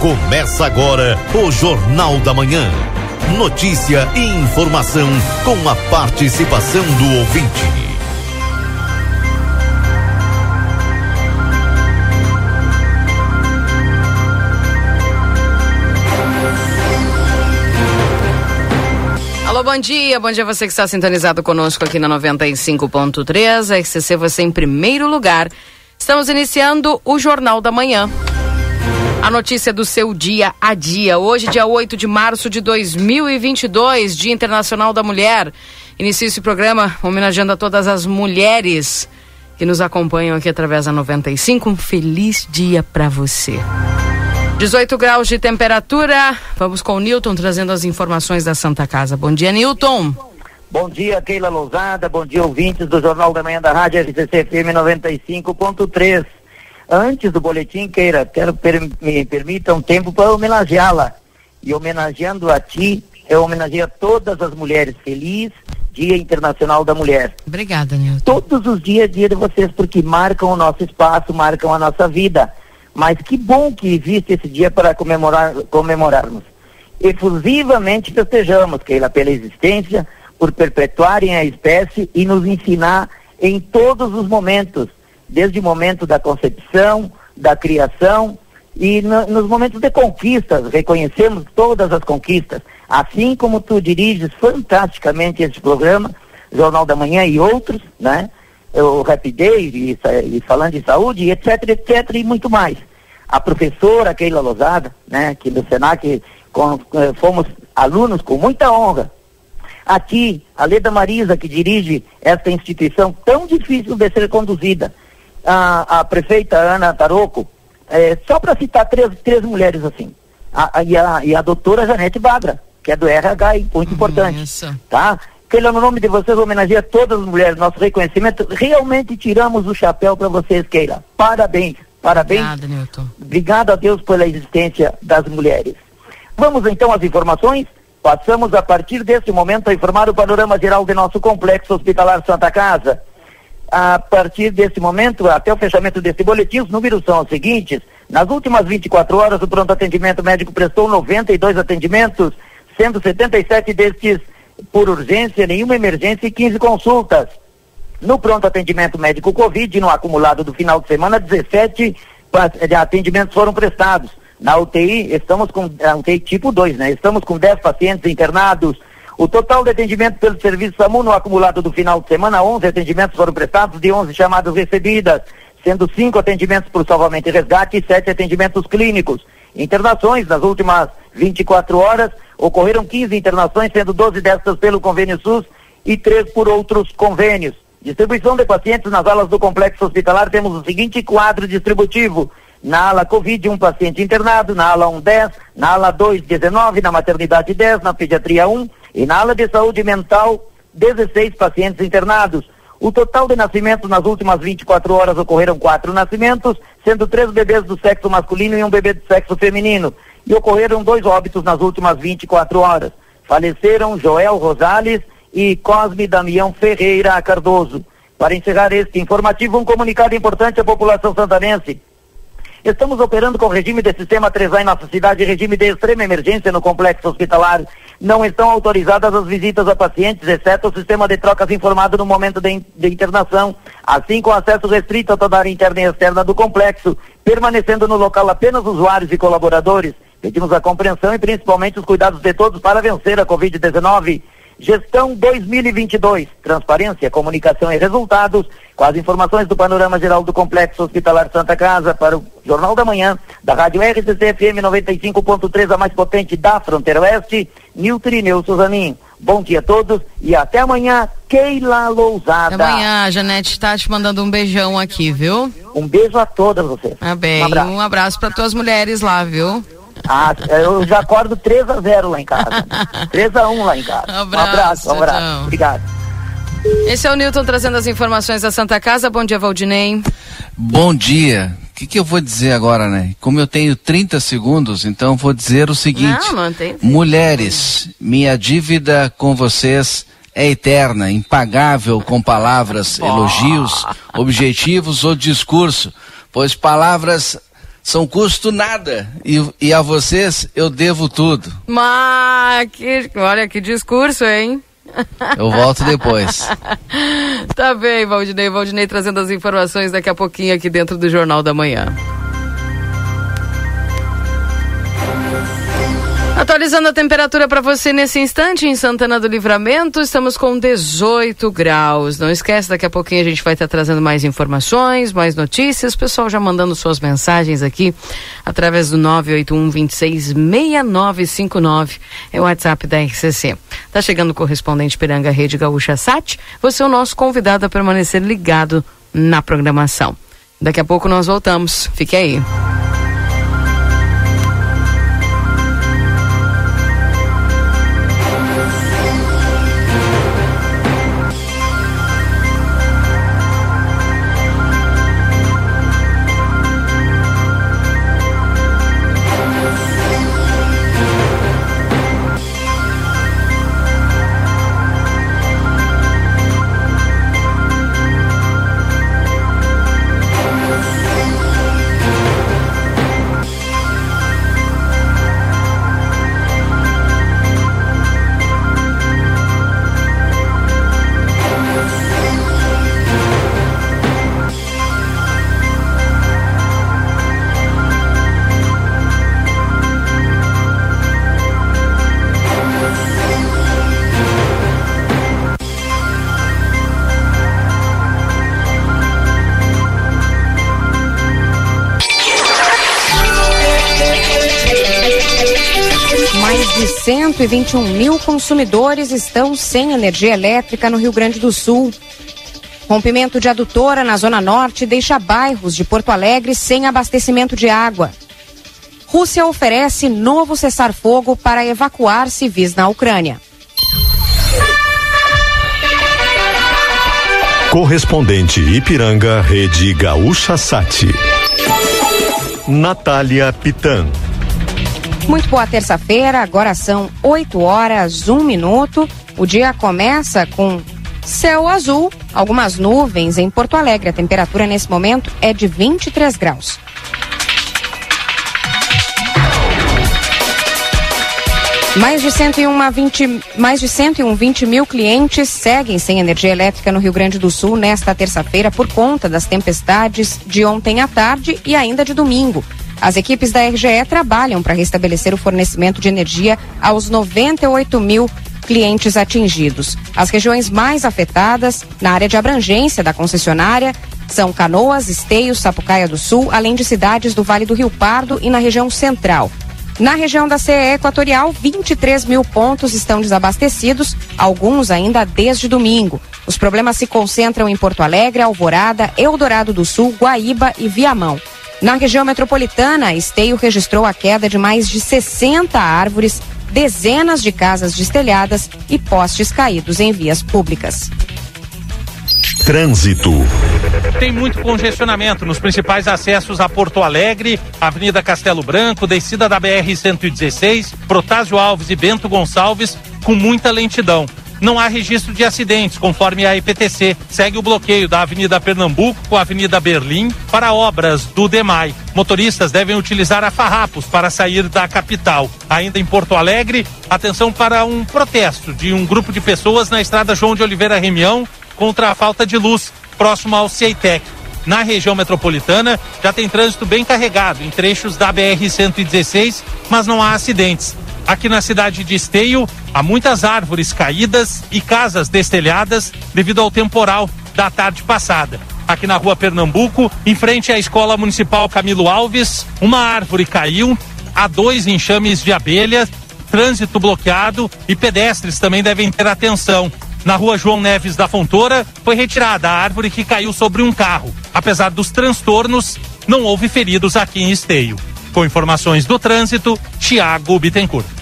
Começa agora o Jornal da Manhã. Notícia e informação com a participação do ouvinte. Alô, bom dia. Bom dia você que está sintonizado conosco aqui na 95.3. A RCC você em primeiro lugar. Estamos iniciando o Jornal da Manhã. A notícia do seu dia a dia. Hoje, dia 8 de março de 2022, Dia Internacional da Mulher. Inicio esse programa homenageando a todas as mulheres que nos acompanham aqui através da 95. Um feliz dia para você. 18 graus de temperatura. Vamos com o Newton trazendo as informações da Santa Casa. Bom dia, Newton. Bom dia, Keila Lousada. Bom dia, ouvintes do Jornal da Manhã da Rádio RCC FM 95.3. Antes do boletim, Keira, quero per me permita um tempo para homenageá-la. E homenageando a ti, eu homenageio a todas as mulheres. Feliz Dia Internacional da Mulher. Obrigada, Nilton. Todos os dias é dia de vocês, porque marcam o nosso espaço, marcam a nossa vida. Mas que bom que existe esse dia para comemorar, comemorarmos. Efusivamente festejamos, Keila, pela existência, por perpetuarem a espécie e nos ensinar em todos os momentos desde o momento da concepção, da criação e no, nos momentos de conquistas, reconhecemos todas as conquistas, assim como tu diriges fantasticamente esse programa, Jornal da Manhã e outros, né? O Day, e, e falando de saúde, etc, etc, e muito mais. A professora Keila Lozada, né, que no Senac com, fomos alunos com muita honra. Aqui, a Leda Marisa, que dirige esta instituição tão difícil de ser conduzida, a, a prefeita Ana Taroco, é, só para citar três, três mulheres assim, a, a, e, a, e a doutora Janete Badra, que é do RH, muito importante, Isso. tá? No nome de vocês homenageia todas as mulheres, nosso reconhecimento, realmente tiramos o chapéu para vocês, Keila. Parabéns, parabéns. Obrigada, Newton. Obrigado a Deus pela existência das mulheres. Vamos então às informações? Passamos a partir deste momento a informar o panorama geral de nosso complexo hospitalar Santa Casa a partir desse momento, até o fechamento desse boletim, os números são os seguintes. Nas últimas 24 horas, o pronto atendimento médico prestou 92 atendimentos, sendo 77 destes por urgência, nenhuma emergência e 15 consultas. No pronto atendimento médico Covid, no acumulado do final de semana, 17 atendimentos foram prestados. Na UTI, estamos com a UTI tipo 2, né? Estamos com 10 pacientes internados, o total de atendimento pelo serviço SAMU no acumulado do final de semana, 11 atendimentos foram prestados de 11 chamadas recebidas, sendo 5 atendimentos por salvamento e resgate e 7 atendimentos clínicos. Internações nas últimas 24 horas, ocorreram 15 internações, sendo 12 destas pelo convênio SUS e 3 por outros convênios. Distribuição de pacientes nas alas do complexo hospitalar, temos o seguinte quadro distributivo. Na ala Covid, um paciente internado, na ala 1, 10, na ala 2, 19, na maternidade 10, na pediatria 1, e na ala de saúde mental, 16 pacientes internados. O total de nascimentos nas últimas 24 horas ocorreram quatro nascimentos, sendo três bebês do sexo masculino e um bebê do sexo feminino. E ocorreram dois óbitos nas últimas 24 horas. Faleceram Joel Rosales e Cosme Damião Ferreira Cardoso. Para encerrar este informativo, um comunicado importante à população santanense. Estamos operando com regime de sistema 3A em nossa cidade, regime de extrema emergência no complexo hospitalar. Não estão autorizadas as visitas a pacientes, exceto o sistema de trocas informado no momento de, de internação, assim com acesso restrito a toda a área interna e externa do complexo, permanecendo no local apenas usuários e colaboradores. Pedimos a compreensão e principalmente os cuidados de todos para vencer a Covid-19. Gestão 2022. Transparência, comunicação e resultados. Com as informações do panorama geral do Complexo Hospitalar Santa Casa para o Jornal da Manhã, da Rádio RCC FM 95.3, a mais potente da Fronteira Oeste. Nilton e Neu Suzaninho. Bom dia a todos e até amanhã, Keila Lousada. Até amanhã, a Janete está te mandando um beijão aqui, viu? Um beijo a todas vocês. Ah, bem, um abraço, um abraço para tuas mulheres lá, viu? Ah, eu já acordo 3 a 0 lá em casa. 3 a 1 lá em casa. Um abraço, um abraço. Um abraço. Tchau. Obrigado. Esse é o Newton trazendo as informações da Santa Casa. Bom dia, Valdinei. Bom dia. O que, que eu vou dizer agora, né? Como eu tenho 30 segundos, então vou dizer o seguinte: não. Mulheres, minha dívida com vocês é eterna, impagável com palavras, elogios, objetivos ou discurso, pois palavras são custo nada. E, e a vocês eu devo tudo. Mas, que, olha que discurso, hein? Eu volto depois. tá bem, Valdinei. Valdinei trazendo as informações daqui a pouquinho aqui dentro do Jornal da Manhã. Atualizando a temperatura para você nesse instante em Santana do Livramento, estamos com 18 graus. Não esquece, daqui a pouquinho a gente vai estar trazendo mais informações, mais notícias. Pessoal já mandando suas mensagens aqui através do 981 26 6959. É o WhatsApp da RCC. Tá chegando o correspondente Piranga Rede Gaúcha Sat. Você é o nosso convidado a permanecer ligado na programação. Daqui a pouco nós voltamos. Fique aí. De 121 mil consumidores estão sem energia elétrica no Rio Grande do Sul. Rompimento de adutora na Zona Norte deixa bairros de Porto Alegre sem abastecimento de água. Rússia oferece novo cessar-fogo para evacuar civis na Ucrânia. Correspondente Ipiranga, Rede Gaúcha Sati. Natália Pitan. Muito boa terça-feira, agora são 8 horas, 1 minuto. O dia começa com céu azul, algumas nuvens em Porto Alegre. A temperatura nesse momento é de 23 graus. Mais de 101, 20, mais de 101 20 mil clientes seguem sem energia elétrica no Rio Grande do Sul nesta terça-feira por conta das tempestades de ontem à tarde e ainda de domingo. As equipes da RGE trabalham para restabelecer o fornecimento de energia aos 98 mil clientes atingidos. As regiões mais afetadas, na área de abrangência da concessionária, são Canoas, Esteio, Sapucaia do Sul, além de cidades do Vale do Rio Pardo e na região central. Na região da CE Equatorial, 23 mil pontos estão desabastecidos, alguns ainda desde domingo. Os problemas se concentram em Porto Alegre, Alvorada, Eldorado do Sul, Guaíba e Viamão. Na região metropolitana, Esteio registrou a queda de mais de 60 árvores, dezenas de casas destelhadas e postes caídos em vias públicas. Trânsito. Tem muito congestionamento nos principais acessos a Porto Alegre, Avenida Castelo Branco, descida da BR-116, Protásio Alves e Bento Gonçalves, com muita lentidão não há registro de acidentes, conforme a IPTC. Segue o bloqueio da Avenida Pernambuco com a Avenida Berlim para obras do DEMAI. Motoristas devem utilizar a Farrapos para sair da capital. Ainda em Porto Alegre, atenção para um protesto de um grupo de pessoas na estrada João de Oliveira Remião contra a falta de luz, próximo ao CEITEC. Na região metropolitana, já tem trânsito bem carregado em trechos da BR-116, mas não há acidentes. Aqui na cidade de Esteio, há muitas árvores caídas e casas destelhadas devido ao temporal da tarde passada. Aqui na rua Pernambuco, em frente à Escola Municipal Camilo Alves, uma árvore caiu, há dois enxames de abelhas, trânsito bloqueado e pedestres também devem ter atenção. Na rua João Neves da Fontoura, foi retirada a árvore que caiu sobre um carro. Apesar dos transtornos, não houve feridos aqui em Esteio. Com informações do trânsito, Tiago Bittencourt.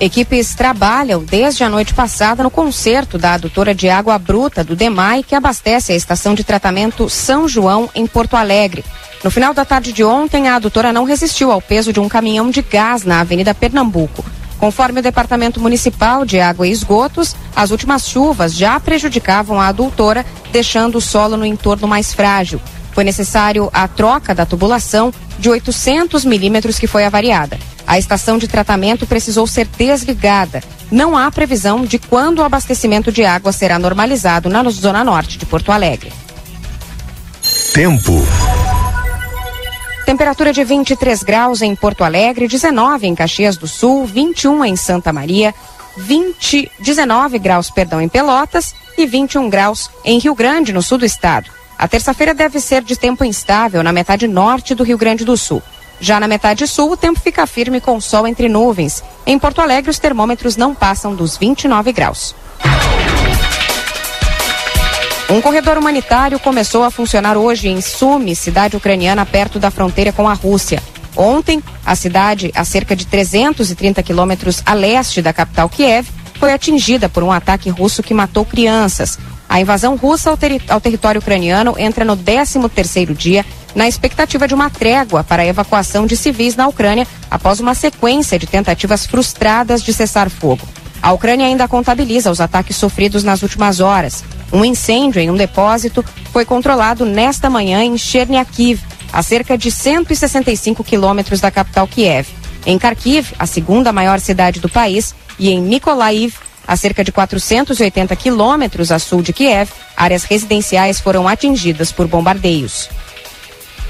Equipes trabalham desde a noite passada no conserto da adutora de água bruta do DEMAI, que abastece a estação de tratamento São João, em Porto Alegre. No final da tarde de ontem, a adutora não resistiu ao peso de um caminhão de gás na Avenida Pernambuco. Conforme o Departamento Municipal de Água e Esgotos, as últimas chuvas já prejudicavam a adutora, deixando o solo no entorno mais frágil. Foi necessário a troca da tubulação de 800 milímetros que foi avariada. A estação de tratamento precisou ser desligada. Não há previsão de quando o abastecimento de água será normalizado na zona norte de Porto Alegre. Tempo. Temperatura de 23 graus em Porto Alegre, 19 em Caxias do Sul, 21 em Santa Maria, 20, 19 graus, perdão, em Pelotas e 21 graus em Rio Grande, no sul do estado. A terça-feira deve ser de tempo instável na metade norte do Rio Grande do Sul. Já na metade sul, o tempo fica firme com sol entre nuvens. Em Porto Alegre, os termômetros não passam dos 29 graus. Um corredor humanitário começou a funcionar hoje em Sumi, cidade ucraniana perto da fronteira com a Rússia. Ontem, a cidade, a cerca de 330 quilômetros a leste da capital Kiev, foi atingida por um ataque russo que matou crianças. A invasão russa ao, ter ao território ucraniano entra no 13º dia na expectativa de uma trégua para a evacuação de civis na Ucrânia após uma sequência de tentativas frustradas de cessar fogo. A Ucrânia ainda contabiliza os ataques sofridos nas últimas horas. Um incêndio em um depósito foi controlado nesta manhã em Cherniakiv, a cerca de 165 quilômetros da capital Kiev. Em Kharkiv, a segunda maior cidade do país, e em Mykolaiv, a cerca de 480 quilômetros a sul de Kiev, áreas residenciais foram atingidas por bombardeios.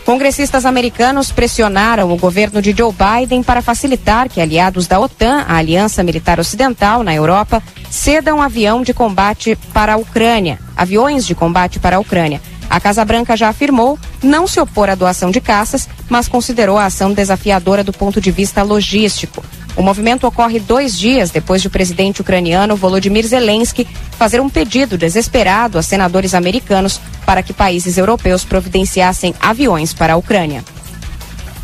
Congressistas americanos pressionaram o governo de Joe Biden para facilitar que aliados da OTAN, a Aliança Militar Ocidental, na Europa, cedam avião de combate para a Ucrânia, aviões de combate para a Ucrânia. A Casa Branca já afirmou não se opor à doação de caças, mas considerou a ação desafiadora do ponto de vista logístico. O movimento ocorre dois dias depois de o presidente ucraniano Volodymyr Zelensky fazer um pedido desesperado a senadores americanos para que países europeus providenciassem aviões para a Ucrânia.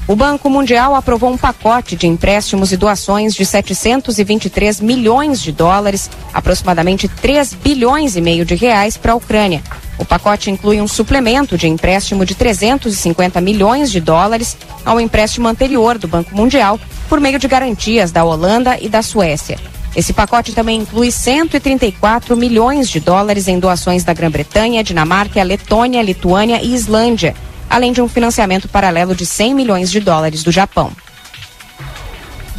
O Banco Mundial aprovou um pacote de empréstimos e doações de 723 milhões de dólares, aproximadamente 3 bilhões e meio de reais para a Ucrânia. O pacote inclui um suplemento de empréstimo de 350 milhões de dólares ao empréstimo anterior do Banco Mundial, por meio de garantias da Holanda e da Suécia. Esse pacote também inclui 134 milhões de dólares em doações da Grã-Bretanha, Dinamarca, Letônia, Lituânia e Islândia além de um financiamento paralelo de 100 milhões de dólares do Japão.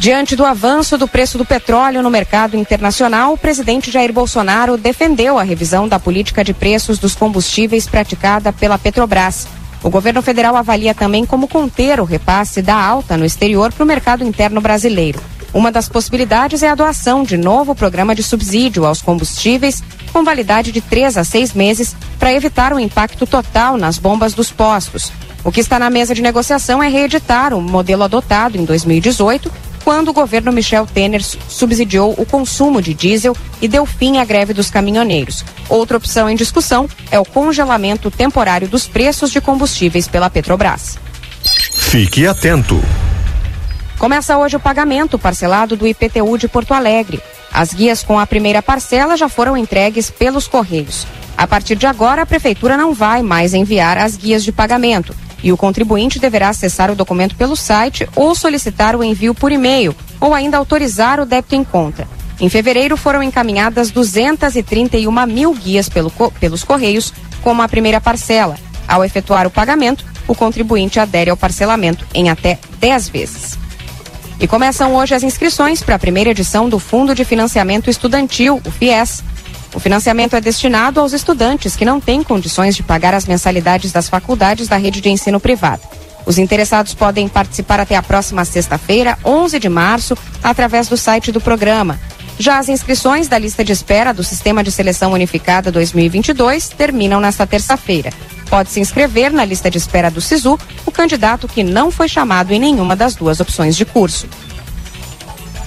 Diante do avanço do preço do petróleo no mercado internacional, o presidente Jair Bolsonaro defendeu a revisão da política de preços dos combustíveis praticada pela Petrobras. O governo federal avalia também como conter o repasse da alta no exterior para o mercado interno brasileiro. Uma das possibilidades é a doação de novo programa de subsídio aos combustíveis, com validade de três a seis meses, para evitar o impacto total nas bombas dos postos. O que está na mesa de negociação é reeditar o modelo adotado em 2018, quando o governo Michel Temer subsidiou o consumo de diesel e deu fim à greve dos caminhoneiros. Outra opção em discussão é o congelamento temporário dos preços de combustíveis pela Petrobras. Fique atento. Começa hoje o pagamento parcelado do IPTU de Porto Alegre. As guias com a primeira parcela já foram entregues pelos Correios. A partir de agora, a Prefeitura não vai mais enviar as guias de pagamento e o contribuinte deverá acessar o documento pelo site ou solicitar o envio por e-mail ou ainda autorizar o débito em conta. Em fevereiro foram encaminhadas 231 mil guias pelo, pelos Correios como a primeira parcela. Ao efetuar o pagamento, o contribuinte adere ao parcelamento em até 10 vezes. E começam hoje as inscrições para a primeira edição do Fundo de Financiamento Estudantil, o FIES. O financiamento é destinado aos estudantes que não têm condições de pagar as mensalidades das faculdades da rede de ensino privado. Os interessados podem participar até a próxima sexta-feira, 11 de março, através do site do programa. Já as inscrições da lista de espera do Sistema de Seleção Unificada 2022 terminam nesta terça-feira. Pode se inscrever na lista de espera do SISU o candidato que não foi chamado em nenhuma das duas opções de curso.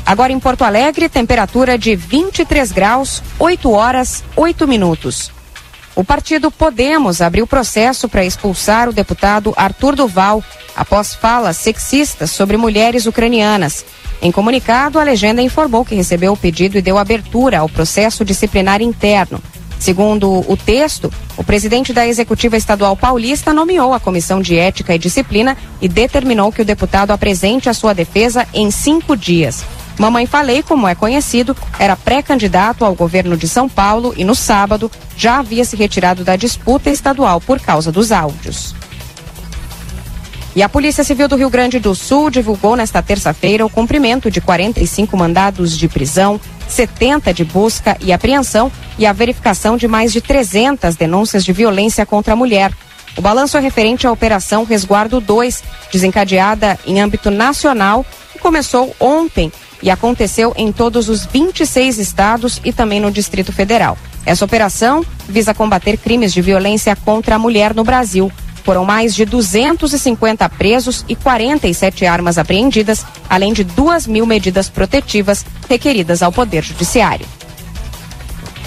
Agora em Porto Alegre, temperatura de 23 graus, 8 horas, 8 minutos. O partido Podemos abriu processo para expulsar o deputado Arthur Duval após falas sexistas sobre mulheres ucranianas. Em comunicado, a legenda informou que recebeu o pedido e deu abertura ao processo disciplinar interno. Segundo o texto, o presidente da Executiva Estadual Paulista nomeou a Comissão de Ética e Disciplina e determinou que o deputado apresente a sua defesa em cinco dias. Mamãe Falei, como é conhecido, era pré-candidato ao governo de São Paulo e no sábado já havia se retirado da disputa estadual por causa dos áudios. E a Polícia Civil do Rio Grande do Sul divulgou nesta terça-feira o cumprimento de 45 mandados de prisão, 70 de busca e apreensão e a verificação de mais de 300 denúncias de violência contra a mulher. O balanço é referente à Operação Resguardo 2, desencadeada em âmbito nacional e começou ontem e aconteceu em todos os 26 estados e também no Distrito Federal. Essa operação visa combater crimes de violência contra a mulher no Brasil. Foram mais de 250 presos e 47 armas apreendidas, além de 2 mil medidas protetivas requeridas ao Poder Judiciário.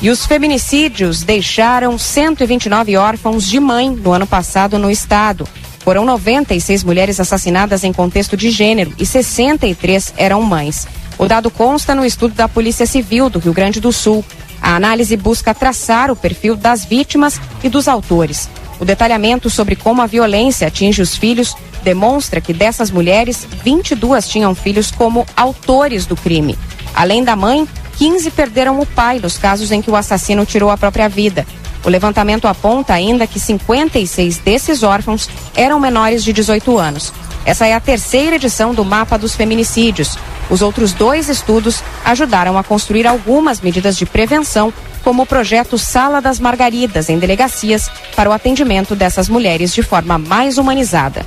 E os feminicídios deixaram 129 órfãos de mãe no ano passado no estado. Foram 96 mulheres assassinadas em contexto de gênero e 63 eram mães. O dado consta no estudo da Polícia Civil do Rio Grande do Sul. A análise busca traçar o perfil das vítimas e dos autores. O detalhamento sobre como a violência atinge os filhos demonstra que dessas mulheres, 22 tinham filhos como autores do crime. Além da mãe, 15 perderam o pai nos casos em que o assassino tirou a própria vida. O levantamento aponta ainda que 56 desses órfãos eram menores de 18 anos. Essa é a terceira edição do Mapa dos Feminicídios. Os outros dois estudos ajudaram a construir algumas medidas de prevenção, como o projeto Sala das Margaridas em delegacias, para o atendimento dessas mulheres de forma mais humanizada.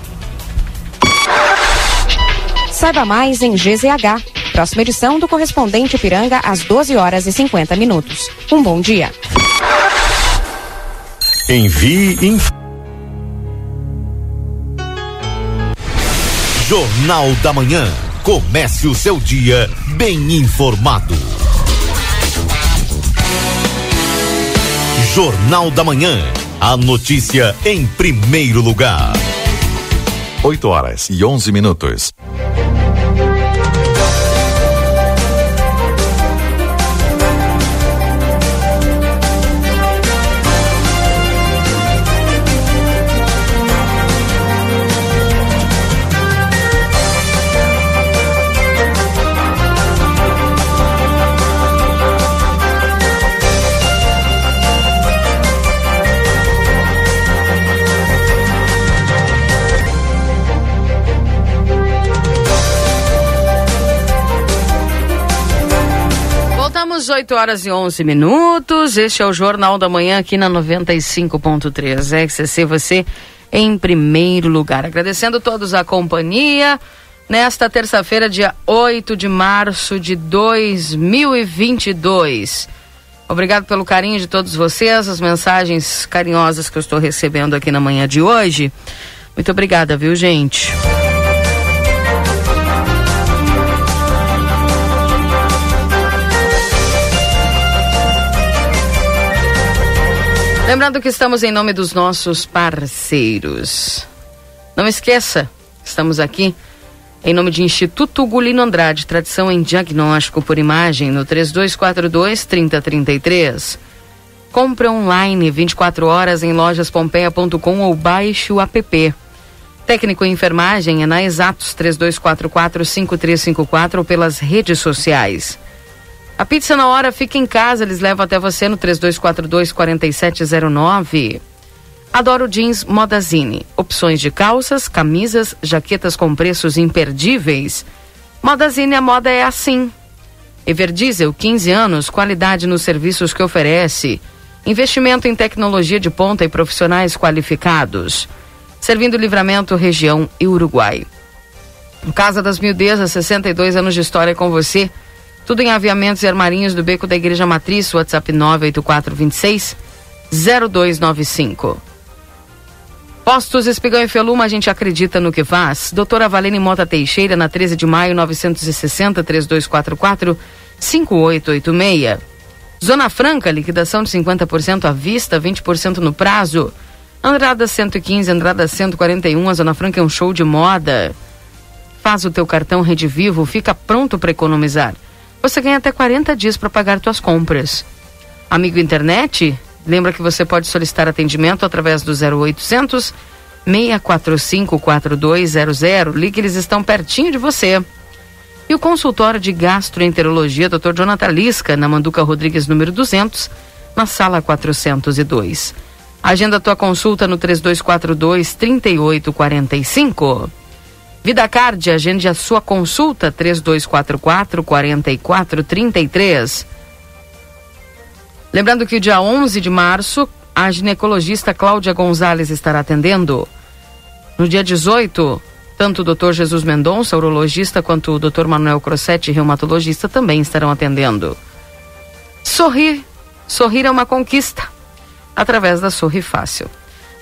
Saiba mais em GZH. Próxima edição do Correspondente Piranga às 12 horas e 50 minutos. Um bom dia. Envie informações. Jornal da Manhã. Comece o seu dia bem informado. Jornal da Manhã. A notícia em primeiro lugar. 8 horas e 11 minutos. Voltamos 8 horas e 11 minutos. Este é o Jornal da Manhã aqui na 95.3. XCC, você em primeiro lugar. Agradecendo todos a companhia. Nesta terça-feira, dia 8 de março de 2022. Obrigado pelo carinho de todos vocês, as mensagens carinhosas que eu estou recebendo aqui na manhã de hoje. Muito obrigada, viu, gente? Lembrando que estamos em nome dos nossos parceiros. Não esqueça, estamos aqui em nome de Instituto Gulino Andrade, tradição em diagnóstico por imagem no 3242 3033. Compre online 24 horas em lojaspompeia.com ou baixe o app. Técnico em enfermagem é na Exatos 3244 5354 ou pelas redes sociais. A pizza na hora fica em casa, eles levam até você no 3242 4709. Adoro jeans Modazine. Opções de calças, camisas, jaquetas com preços imperdíveis. Modazine, a moda é assim. Everdiesel, 15 anos, qualidade nos serviços que oferece. Investimento em tecnologia de ponta e profissionais qualificados. Servindo Livramento, região e Uruguai. Casa das Mildezas, 62 anos de história com você. Tudo em aviamentos e armarinhos do Beco da Igreja Matriz, WhatsApp 98426 0295. Postos Espigão e Feluma, a gente acredita no que faz. Doutora Valene Mota Teixeira, na 13 de maio, 960 3244 5886. Zona Franca, liquidação de 50% à vista, 20% no prazo. Andrada 115, Andrada 141, a Zona Franca é um show de moda. Faz o teu cartão Rede Vivo, fica pronto para economizar você ganha até 40 dias para pagar suas compras. Amigo internet, lembra que você pode solicitar atendimento através do 0800 645 4200. Ligue, eles estão pertinho de você. E o consultório de gastroenterologia Dr. Jonathan Lisca, na Manduca Rodrigues número 200, na sala 402. Agenda tua consulta no 3242 3845. Vida Card, agende a sua consulta 3244 4433. Lembrando que o dia 11 de março, a ginecologista Cláudia Gonzalez estará atendendo. No dia 18, tanto o Dr. Jesus Mendonça, urologista, quanto o Dr. Manuel Crossetti, reumatologista, também estarão atendendo. Sorrir. Sorrir é uma conquista. Através da Sorri Fácil.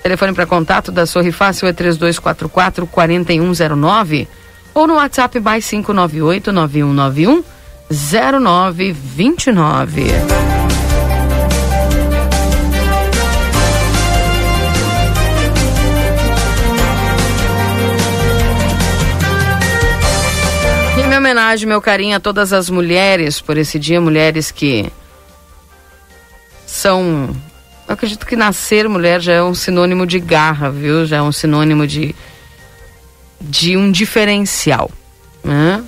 Telefone para contato da Sorri Fácil é 3244 4109 ou no WhatsApp mais 598 9191 0929. minha homenagem, meu carinho a todas as mulheres por esse dia, mulheres que são. Eu acredito que nascer mulher já é um sinônimo de garra, viu? Já é um sinônimo de, de um diferencial. Né?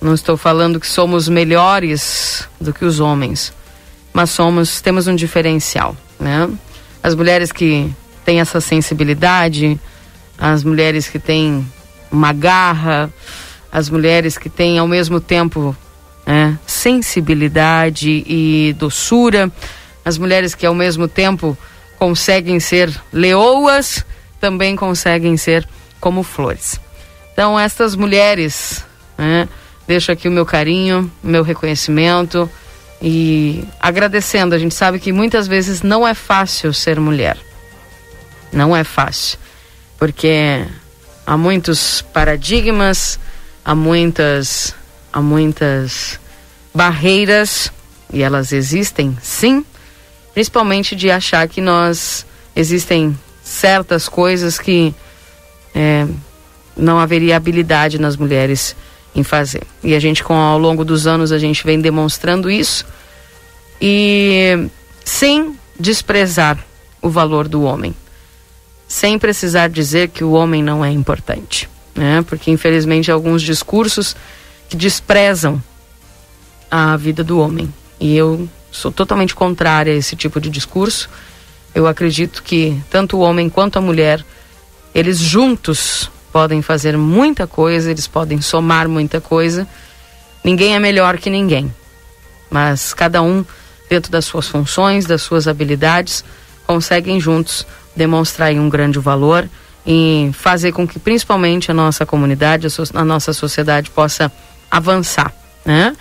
Não estou falando que somos melhores do que os homens, mas somos temos um diferencial. Né? As mulheres que têm essa sensibilidade, as mulheres que têm uma garra, as mulheres que têm ao mesmo tempo é, sensibilidade e doçura, as mulheres que ao mesmo tempo conseguem ser leoas, também conseguem ser como flores. Então, estas mulheres, né, deixo aqui o meu carinho, meu reconhecimento e agradecendo. A gente sabe que muitas vezes não é fácil ser mulher. Não é fácil, porque há muitos paradigmas, há muitas, há muitas barreiras, e elas existem sim, principalmente de achar que nós existem certas coisas que é, não haveria habilidade nas mulheres em fazer. E a gente, com ao longo dos anos, a gente vem demonstrando isso e sem desprezar o valor do homem, sem precisar dizer que o homem não é importante né? Porque infelizmente alguns discursos que desprezam a vida do homem. E eu sou totalmente contrária a esse tipo de discurso. Eu acredito que tanto o homem quanto a mulher, eles juntos podem fazer muita coisa, eles podem somar muita coisa. Ninguém é melhor que ninguém. Mas cada um, dentro das suas funções, das suas habilidades, conseguem juntos demonstrar um grande valor em fazer com que principalmente a nossa comunidade, a, nossa sociedade possa avançar, né?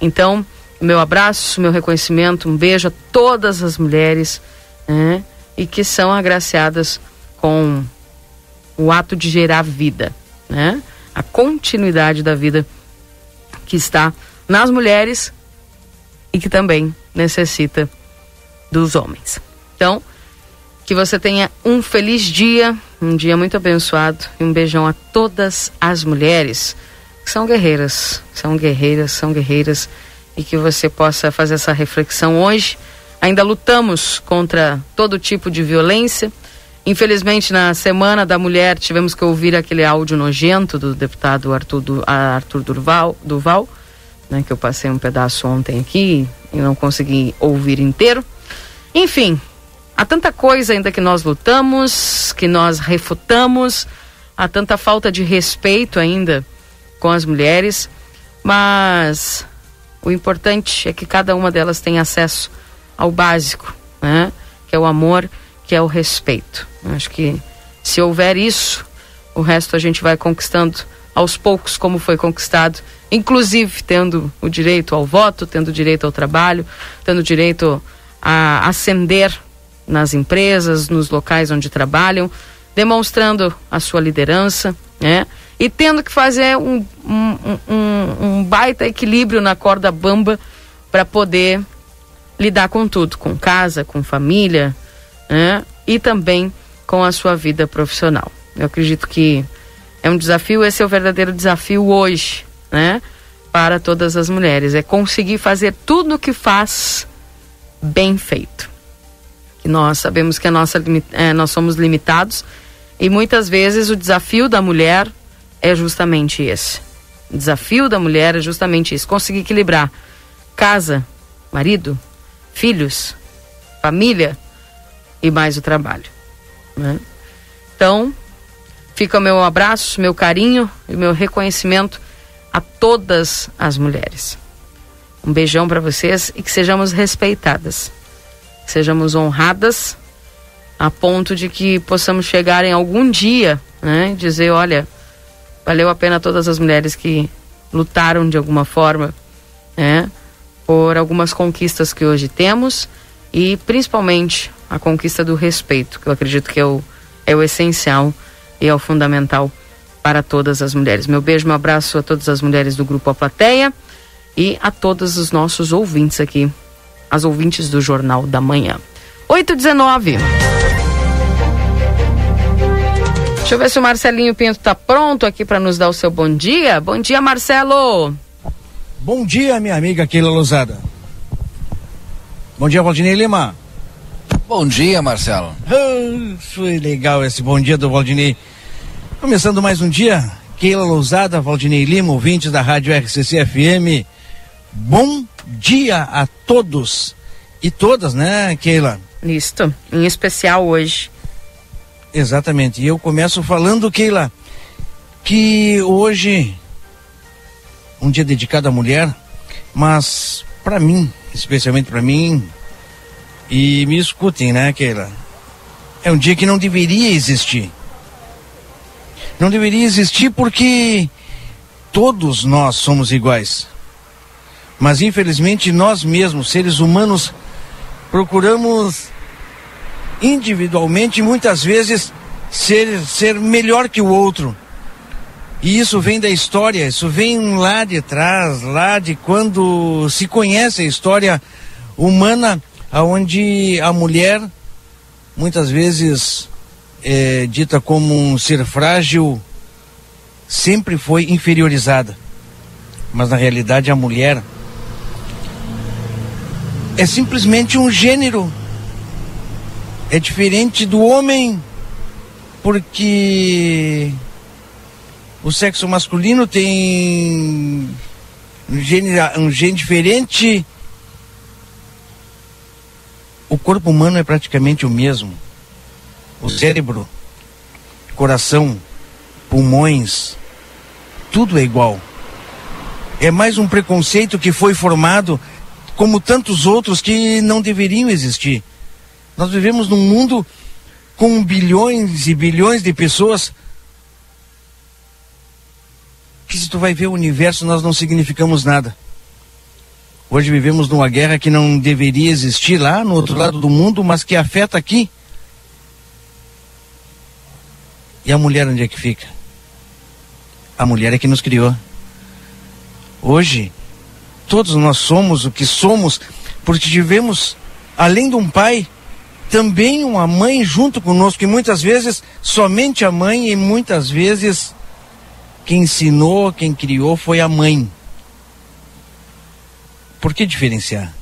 Então, meu abraço, meu reconhecimento, um beijo a todas as mulheres, né? E que são agraciadas com o ato de gerar vida, né? A continuidade da vida que está nas mulheres e que também necessita dos homens. Então, que você tenha um feliz dia, um dia muito abençoado e um beijão a todas as mulheres que são guerreiras, são guerreiras, são guerreiras e que você possa fazer essa reflexão hoje. Ainda lutamos contra todo tipo de violência. Infelizmente, na Semana da Mulher, tivemos que ouvir aquele áudio nojento do deputado Arthur, du, Arthur Durval, Duval, né, que eu passei um pedaço ontem aqui e não consegui ouvir inteiro. Enfim, Há tanta coisa ainda que nós lutamos, que nós refutamos, há tanta falta de respeito ainda com as mulheres, mas o importante é que cada uma delas tenha acesso ao básico, né? que é o amor, que é o respeito. acho que se houver isso, o resto a gente vai conquistando aos poucos, como foi conquistado, inclusive tendo o direito ao voto, tendo direito ao trabalho, tendo direito a ascender nas empresas, nos locais onde trabalham, demonstrando a sua liderança, né? E tendo que fazer um, um, um, um baita equilíbrio na corda bamba para poder lidar com tudo, com casa, com família, né? E também com a sua vida profissional. Eu acredito que é um desafio, esse é o verdadeiro desafio hoje, né? Para todas as mulheres, é conseguir fazer tudo o que faz bem feito. E nós sabemos que a nossa, é, nós somos limitados e muitas vezes o desafio da mulher é justamente esse. O desafio da mulher é justamente isso: conseguir equilibrar casa, marido, filhos, família e mais o trabalho. Né? Então, fica o meu abraço, meu carinho e meu reconhecimento a todas as mulheres. Um beijão para vocês e que sejamos respeitadas, que sejamos honradas a ponto de que possamos chegar em algum dia, né, dizer, olha, valeu a pena todas as mulheres que lutaram de alguma forma, né, por algumas conquistas que hoje temos e principalmente a conquista do respeito, que eu acredito que é o, é o essencial e é o fundamental para todas as mulheres. Meu beijo, meu abraço a todas as mulheres do Grupo A Plateia e a todos os nossos ouvintes aqui, as ouvintes do Jornal da Manhã. 819. Deixa eu ver se o Marcelinho Pinto está pronto aqui para nos dar o seu bom dia. Bom dia, Marcelo. Bom dia, minha amiga Keila Lousada. Bom dia, Valdinei Lima. Bom dia, Marcelo. Oh, foi legal esse bom dia do Valdinei. Começando mais um dia, Keila Lousada, Valdinei Lima, ouvintes da Rádio RCC FM. Bom dia a todos e todas, né, Keila? Isto, em especial hoje. Exatamente. E eu começo falando, Keila, que hoje um dia dedicado à mulher, mas para mim, especialmente para mim, e me escutem, né, Keila? É um dia que não deveria existir. Não deveria existir porque todos nós somos iguais. Mas infelizmente nós mesmos, seres humanos, procuramos individualmente, muitas vezes, ser, ser melhor que o outro. E isso vem da história, isso vem lá de trás, lá de quando se conhece a história humana, onde a mulher, muitas vezes é, dita como um ser frágil, sempre foi inferiorizada. Mas na realidade a mulher é simplesmente um gênero é diferente do homem porque o sexo masculino tem um gene, um gene diferente. O corpo humano é praticamente o mesmo. O cérebro, coração, pulmões, tudo é igual. É mais um preconceito que foi formado, como tantos outros que não deveriam existir. Nós vivemos num mundo com bilhões e bilhões de pessoas que se tu vai ver o universo nós não significamos nada. Hoje vivemos numa guerra que não deveria existir lá no outro lado do mundo, mas que afeta aqui. E a mulher onde é que fica? A mulher é que nos criou. Hoje, todos nós somos o que somos porque tivemos, além de um pai, também uma mãe junto conosco, e muitas vezes somente a mãe, e muitas vezes quem ensinou, quem criou foi a mãe. Por que diferenciar?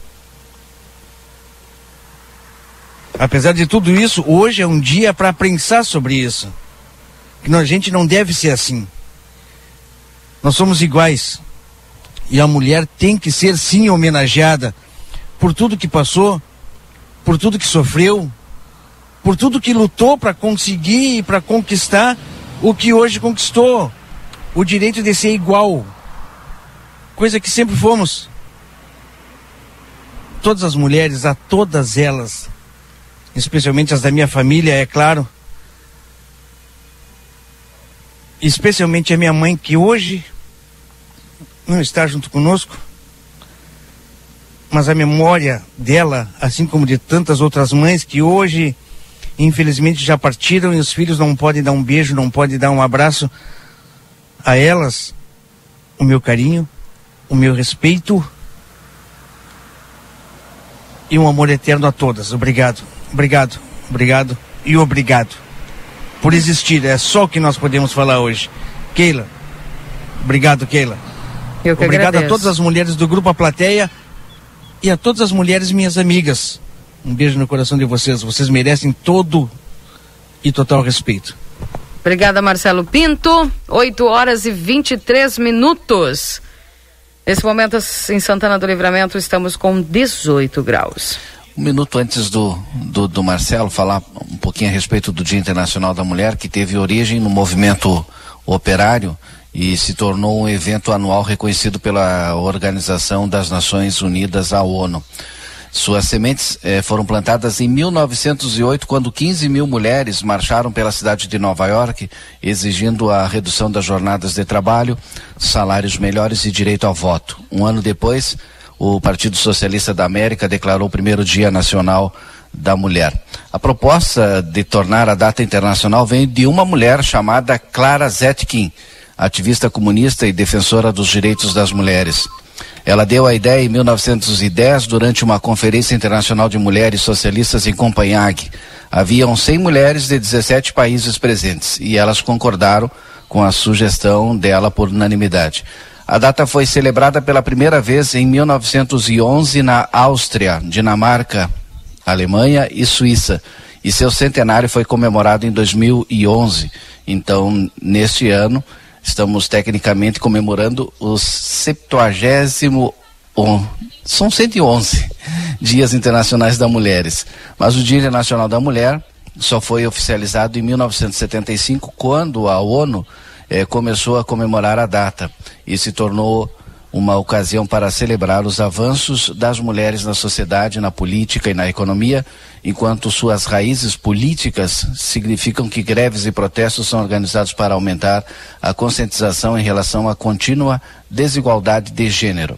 Apesar de tudo isso, hoje é um dia para pensar sobre isso. Que a gente não deve ser assim. Nós somos iguais. E a mulher tem que ser sim homenageada por tudo que passou, por tudo que sofreu, por tudo que lutou para conseguir e para conquistar o que hoje conquistou o direito de ser igual, coisa que sempre fomos. Todas as mulheres, a todas elas, especialmente as da minha família, é claro, especialmente a minha mãe, que hoje não está junto conosco, mas a memória dela, assim como de tantas outras mães que hoje, infelizmente, já partiram e os filhos não podem dar um beijo, não podem dar um abraço a elas, o meu carinho, o meu respeito e um amor eterno a todas. Obrigado, obrigado, obrigado e obrigado por existir. É só o que nós podemos falar hoje. Keila, obrigado, Keila. Eu que obrigado agradeço. a todas as mulheres do grupo A Plateia e a todas as mulheres minhas amigas. Um beijo no coração de vocês. Vocês merecem todo e total respeito. Obrigada, Marcelo Pinto. 8 horas e 23 minutos. Nesse momento, em Santana do Livramento, estamos com 18 graus. um minuto antes do, do, do, Marcelo falar um pouquinho a respeito do Dia Internacional da Mulher, que teve origem no movimento operário e se tornou um evento anual reconhecido pela Organização das Nações Unidas, a ONU. Suas sementes eh, foram plantadas em 1908, quando 15 mil mulheres marcharam pela cidade de Nova York, exigindo a redução das jornadas de trabalho, salários melhores e direito ao voto. Um ano depois, o Partido Socialista da América declarou o primeiro Dia Nacional da Mulher. A proposta de tornar a data internacional vem de uma mulher chamada Clara Zetkin, ativista comunista e defensora dos direitos das mulheres. Ela deu a ideia em 1910 durante uma conferência internacional de mulheres socialistas em Copenhague. Haviam 100 mulheres de 17 países presentes e elas concordaram com a sugestão dela por unanimidade. A data foi celebrada pela primeira vez em 1911 na Áustria, Dinamarca, Alemanha e Suíça. E seu centenário foi comemorado em 2011. Então, neste ano, Estamos tecnicamente comemorando os 70 são 111 Dias Internacionais da Mulheres. Mas o Dia Internacional da Mulher só foi oficializado em 1975, quando a ONU eh, começou a comemorar a data e se tornou uma ocasião para celebrar os avanços das mulheres na sociedade, na política e na economia, enquanto suas raízes políticas significam que greves e protestos são organizados para aumentar a conscientização em relação à contínua desigualdade de gênero.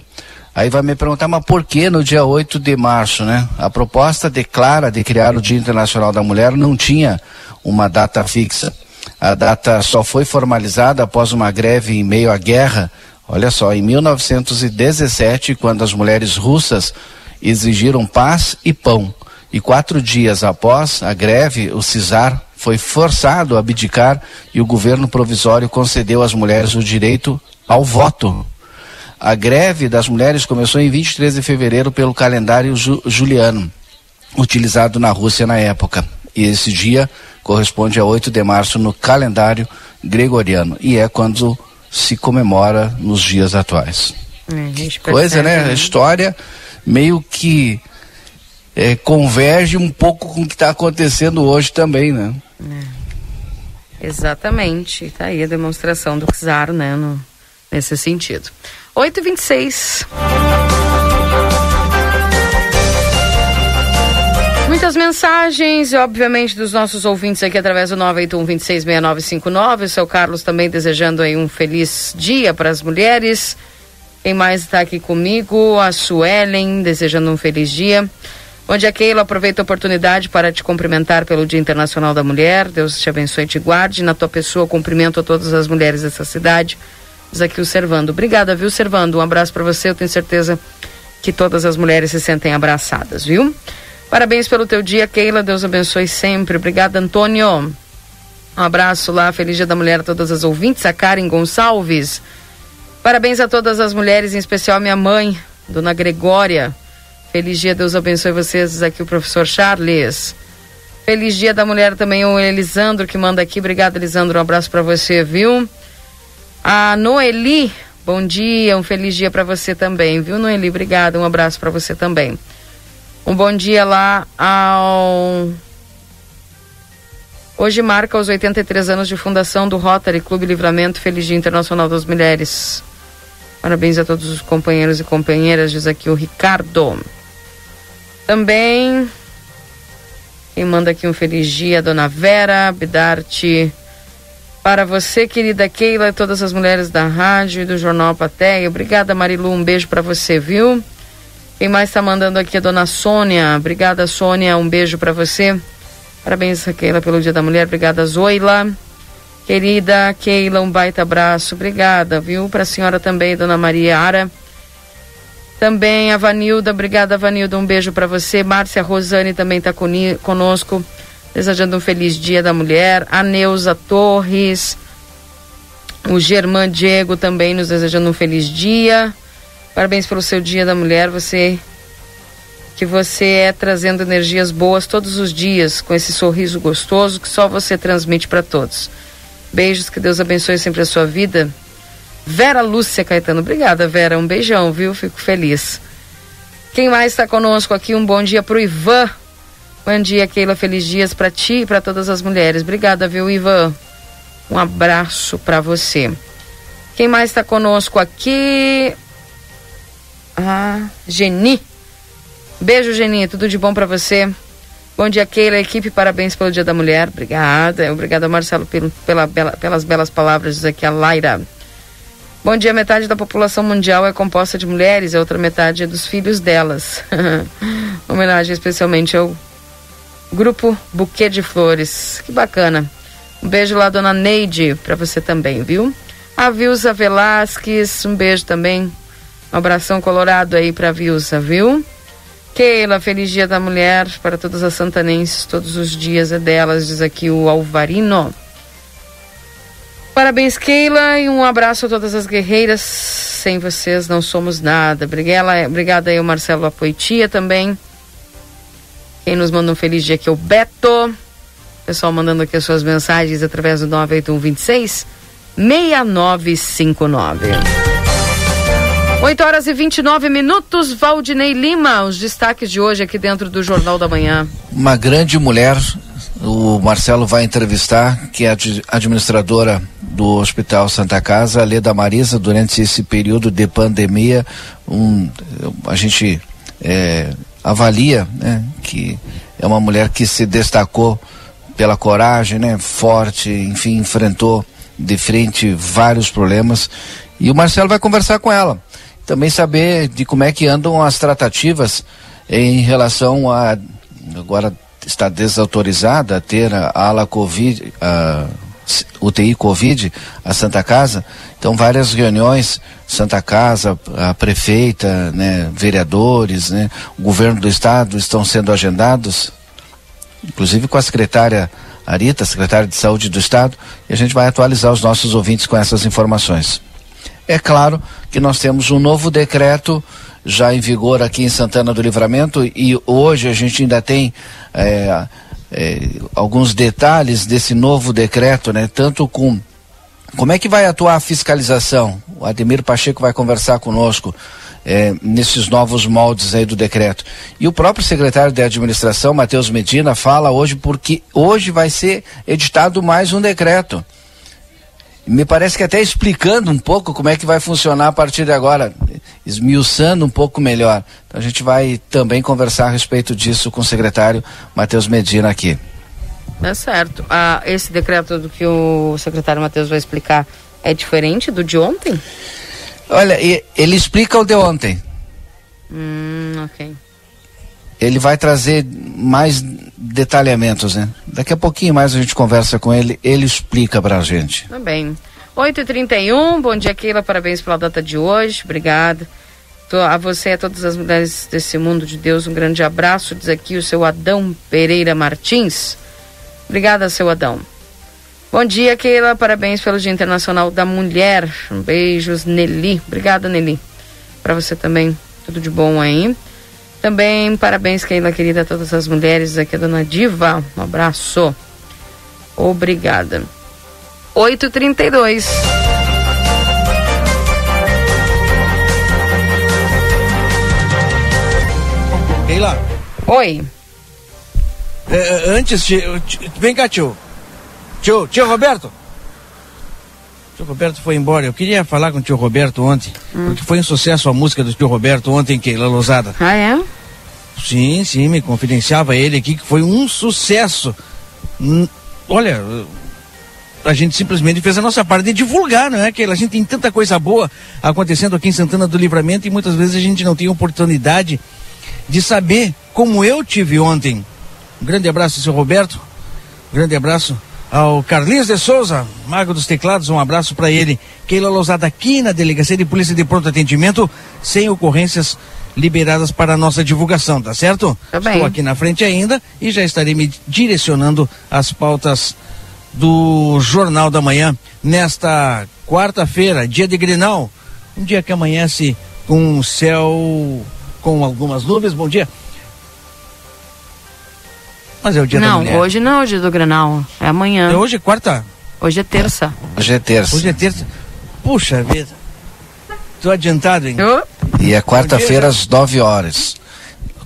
Aí vai me perguntar, mas por que no dia 8 de março, né? A proposta declara de criar o Dia Internacional da Mulher não tinha uma data fixa. A data só foi formalizada após uma greve em meio à guerra Olha só, em 1917, quando as mulheres russas exigiram paz e pão, e quatro dias após a greve, o Cisar foi forçado a abdicar e o governo provisório concedeu às mulheres o direito ao voto. A greve das mulheres começou em 23 de fevereiro pelo calendário ju juliano, utilizado na Rússia na época. E esse dia corresponde a 8 de março no calendário gregoriano. E é quando se comemora nos dias atuais. É, Coisa, né? A história meio que é, converge um pouco com o que está acontecendo hoje também, né? É. Exatamente. Tá aí a demonstração do czar, né? No, nesse sentido. 8h26. Muitas mensagens, obviamente, dos nossos ouvintes aqui através do 981-266959. O seu Carlos também desejando aí um feliz dia para as mulheres. Quem mais está aqui comigo? A Suelen, desejando um feliz dia. Bom dia, Keila. Aproveito a oportunidade para te cumprimentar pelo Dia Internacional da Mulher. Deus te abençoe e te guarde. Na tua pessoa, cumprimento a todas as mulheres dessa cidade. Diz aqui o Servando. Obrigada, viu, Servando? Um abraço para você. Eu tenho certeza que todas as mulheres se sentem abraçadas, viu? Parabéns pelo teu dia, Keila. Deus abençoe sempre. Obrigada, Antônio. Um abraço lá. Feliz Dia da Mulher a todas as ouvintes. A Karen Gonçalves. Parabéns a todas as mulheres, em especial a minha mãe, Dona Gregória. Feliz dia, Deus abençoe vocês. Aqui o professor Charles. Feliz dia da mulher também, o Elisandro que manda aqui. Obrigada, Elisandro. Um abraço para você, viu? A Noeli, bom dia, um feliz dia para você também, viu, Noeli? Obrigada, um abraço para você também. Um bom dia lá ao. Hoje marca os 83 anos de fundação do Rotary Clube Livramento. Feliz Dia Internacional das Mulheres. Parabéns a todos os companheiros e companheiras, diz aqui o Ricardo. Também. Quem manda aqui um feliz dia, Dona Vera Bidarte. Para você, querida Keila, e todas as mulheres da rádio e do Jornal Patéia. Obrigada, Marilu. Um beijo para você, viu? Quem mais está mandando aqui é a dona Sônia. Obrigada, Sônia. Um beijo para você. Parabéns, Keila, pelo Dia da Mulher. Obrigada, Zoila. Querida Keila, um baita abraço. Obrigada, viu? Para a senhora também, dona Maria Ara. Também a Vanilda. Obrigada, Vanilda. Um beijo para você. Márcia Rosane também está conosco. Desejando um feliz Dia da Mulher. A Neuza Torres. O Germán Diego também nos desejando um feliz dia. Parabéns pelo seu Dia da Mulher, você que você é trazendo energias boas todos os dias, com esse sorriso gostoso que só você transmite para todos. Beijos, que Deus abençoe sempre a sua vida. Vera Lúcia Caetano, obrigada Vera, um beijão, viu? Fico feliz. Quem mais está conosco aqui? Um bom dia pro Ivan. Bom dia, Keila. Feliz dias para ti e para todas as mulheres. Obrigada, viu, Ivan? Um abraço para você. Quem mais está conosco aqui? Ah, Geni. Beijo, Geni. Tudo de bom para você. Bom dia, Keila. Equipe, parabéns pelo Dia da Mulher. Obrigada. Obrigada, Marcelo, pelo, pela, bela, pelas belas palavras. Aqui a Laira. Bom dia, metade da população mundial é composta de mulheres, a outra metade é dos filhos delas. Homenagem especialmente ao grupo Buquê de Flores. Que bacana. Um beijo lá, dona Neide, para você também, viu? A Vilsa Velasquez, um beijo também. Um abração colorado aí pra Vilsa, viu? Keila, feliz dia da mulher para todas as santanenses, todos os dias é delas, diz aqui o Alvarino. Parabéns, Keila, e um abraço a todas as guerreiras. Sem vocês não somos nada. Obrigada, obrigada aí o Marcelo Apoitia também. Quem nos manda um feliz dia aqui é o Beto. Pessoal mandando aqui as suas mensagens através do 98126 6959. 8 horas e 29 minutos, Valdinei Lima, os destaques de hoje aqui dentro do Jornal da Manhã. Uma grande mulher, o Marcelo vai entrevistar, que é a administradora do Hospital Santa Casa, Leda Marisa, durante esse período de pandemia, um, a gente é, avalia né, que é uma mulher que se destacou pela coragem, né, forte, enfim, enfrentou de frente vários problemas e o Marcelo vai conversar com ela também saber de como é que andam as tratativas em relação a agora está desautorizada a ter a ala Covid, a UTI Covid, a Santa Casa. Então várias reuniões, Santa Casa, a prefeita, né, vereadores, né, o governo do estado estão sendo agendados, inclusive com a secretária Arita, secretária de Saúde do Estado, e a gente vai atualizar os nossos ouvintes com essas informações. É claro que nós temos um novo decreto já em vigor aqui em Santana do Livramento e hoje a gente ainda tem é, é, alguns detalhes desse novo decreto, né? Tanto com como é que vai atuar a fiscalização? O Ademir Pacheco vai conversar conosco é, nesses novos moldes aí do decreto. E o próprio secretário de administração, Matheus Medina, fala hoje porque hoje vai ser editado mais um decreto me parece que até explicando um pouco como é que vai funcionar a partir de agora, esmiuçando um pouco melhor. Então a gente vai também conversar a respeito disso com o secretário Matheus Medina aqui. É certo. Ah, esse decreto do que o secretário Matheus vai explicar é diferente do de ontem? Olha, ele explica o de ontem. Hum, ok. Ele vai trazer mais detalhamentos, né? Daqui a pouquinho mais a gente conversa com ele, ele explica pra gente. Tá bem. 8h31, bom dia, Keila, parabéns pela data de hoje, obrigada. A você e a todas as mulheres desse mundo de Deus, um grande abraço, diz aqui o seu Adão Pereira Martins. Obrigada, seu Adão. Bom dia, Keila, parabéns pelo Dia Internacional da Mulher. Um beijos, Nelly. Obrigada, Nelly. Para você também, tudo de bom aí. Também parabéns, Keila querida, a todas as mulheres aqui, a dona Diva. Um abraço. Obrigada. 8h32. Keila. Oi. É, é antes, tio, vem cá, tio. Tio, tio Roberto. Tio Roberto foi embora. Eu queria falar com o tio Roberto ontem, hum. porque foi um sucesso a música do tio Roberto ontem, Keila Lousada. Ah, é? Sim, sim, me confidenciava ele aqui que foi um sucesso. Hum, olha, a gente simplesmente fez a nossa parte de divulgar, não é? Que a gente tem tanta coisa boa acontecendo aqui em Santana do Livramento e muitas vezes a gente não tem oportunidade de saber como eu tive ontem. Um grande abraço, seu Roberto. Um grande abraço ao Carlinhos de Souza, Mago dos Teclados, um abraço para ele. Keila Lousada aqui na Delegacia de Polícia de Pronto Atendimento, sem ocorrências liberadas para a nossa divulgação, tá certo? Tá bem. Estou aqui na frente ainda e já estarei me direcionando às pautas do Jornal da Manhã nesta quarta-feira, dia de Grenal, um dia que amanhece com o céu com algumas nuvens. Bom dia. Mas é o dia não, da mulher. Não, hoje não é o dia do Grenal. É amanhã. É hoje é quarta? Hoje é terça. Hoje é terça. Hoje é terça. Puxa vida. Tô adiantado, hein? Oh. E é quarta-feira às 9 horas.